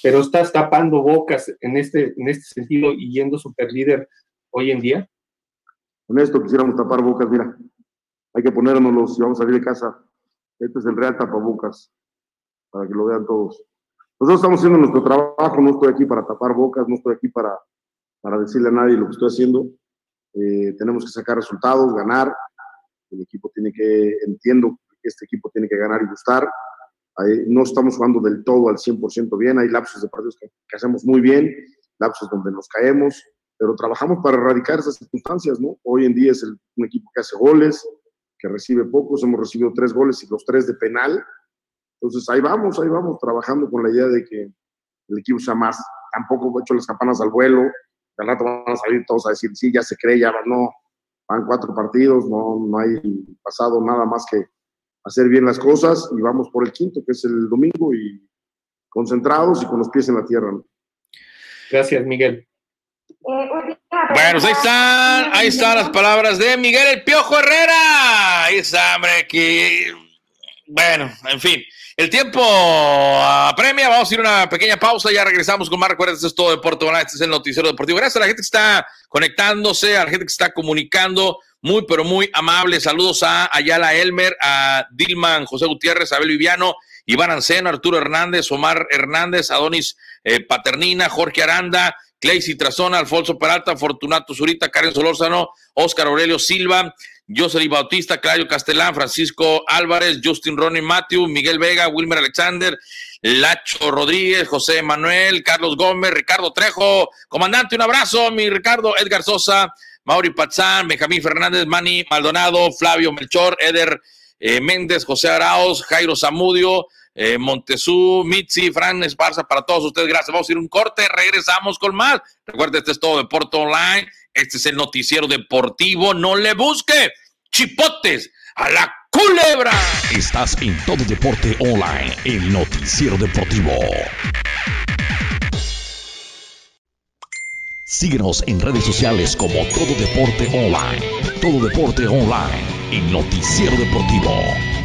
pero estás tapando bocas en este, en este sentido y yendo super líder hoy en día. Con esto quisiéramos tapar bocas, mira, hay que ponérnoslos si vamos a salir de casa. Este es el real tapabocas, para que lo vean todos. Nosotros estamos haciendo nuestro trabajo, no estoy aquí para tapar bocas, no estoy aquí para, para decirle a nadie lo que estoy haciendo. Eh, tenemos que sacar resultados, ganar. El equipo tiene que, entiendo que este equipo tiene que ganar y gustar. Ahí no estamos jugando del todo al 100% bien, hay lapsos de partidos que, que hacemos muy bien, lapsos donde nos caemos, pero trabajamos para erradicar esas circunstancias, ¿no? Hoy en día es el- un equipo que hace goles, que recibe pocos, hemos recibido tres goles y los tres de penal. Entonces ahí vamos, ahí vamos, trabajando con la idea de que el equipo sea más. Tampoco he hecho las campanas al vuelo, al rato van a salir todos a decir, sí, ya se cree, ya no. Van cuatro partidos, no, no hay pasado nada más que hacer bien las cosas y vamos por el quinto, que es el domingo, y concentrados y con los pies en la tierra. Gracias, Miguel. Eh, Bueno, ahí están, ahí están las palabras de Miguel El Piojo Herrera. Ahí está, hombre, que. Bueno, en fin. El tiempo apremia. Vamos a ir a una pequeña pausa. Ya regresamos con más. Recuerden, esto es todo Deporte Online. Este es el Noticiero Deportivo. Gracias a la gente que está conectándose, a la gente que está comunicando. Muy, pero muy amable. Saludos a Ayala Elmer, a Dilman José Gutiérrez, Abel Viviano, Iván Ancena, Arturo Hernández, Omar Hernández, Adonis eh, Paternina, Jorge Aranda, Clay Citrazona, Alfonso Peralta, Fortunato Zurita, Karen Solórzano, Óscar Aurelio Silva, Jocelyn Bautista, Claudio Castelán, Francisco Álvarez, Justin Ronnie Matthew, Miguel Vega, Wilmer Alexander, Lacho Rodríguez, José Manuel, Carlos Gómez, Ricardo Trejo, comandante, un abrazo, mi Ricardo, Edgar Sosa, Mauri Pazán, Benjamín Fernández, Manny Maldonado, Flavio Melchor, Eder eh, Méndez, José Arauz, Jairo Zamudio, eh, Montezú, Mitzi, Fran Esparza, para todos ustedes, gracias. Vamos a ir un corte, regresamos con más. Recuerda, este es todo Deporte Online, este es el noticiero deportivo, no le busque chipotes a la culebra. Estás en Todo Deporte Online, el noticiero deportivo. Síguenos en redes sociales como Todo Deporte Online. Todo Deporte Online, el noticiero deportivo.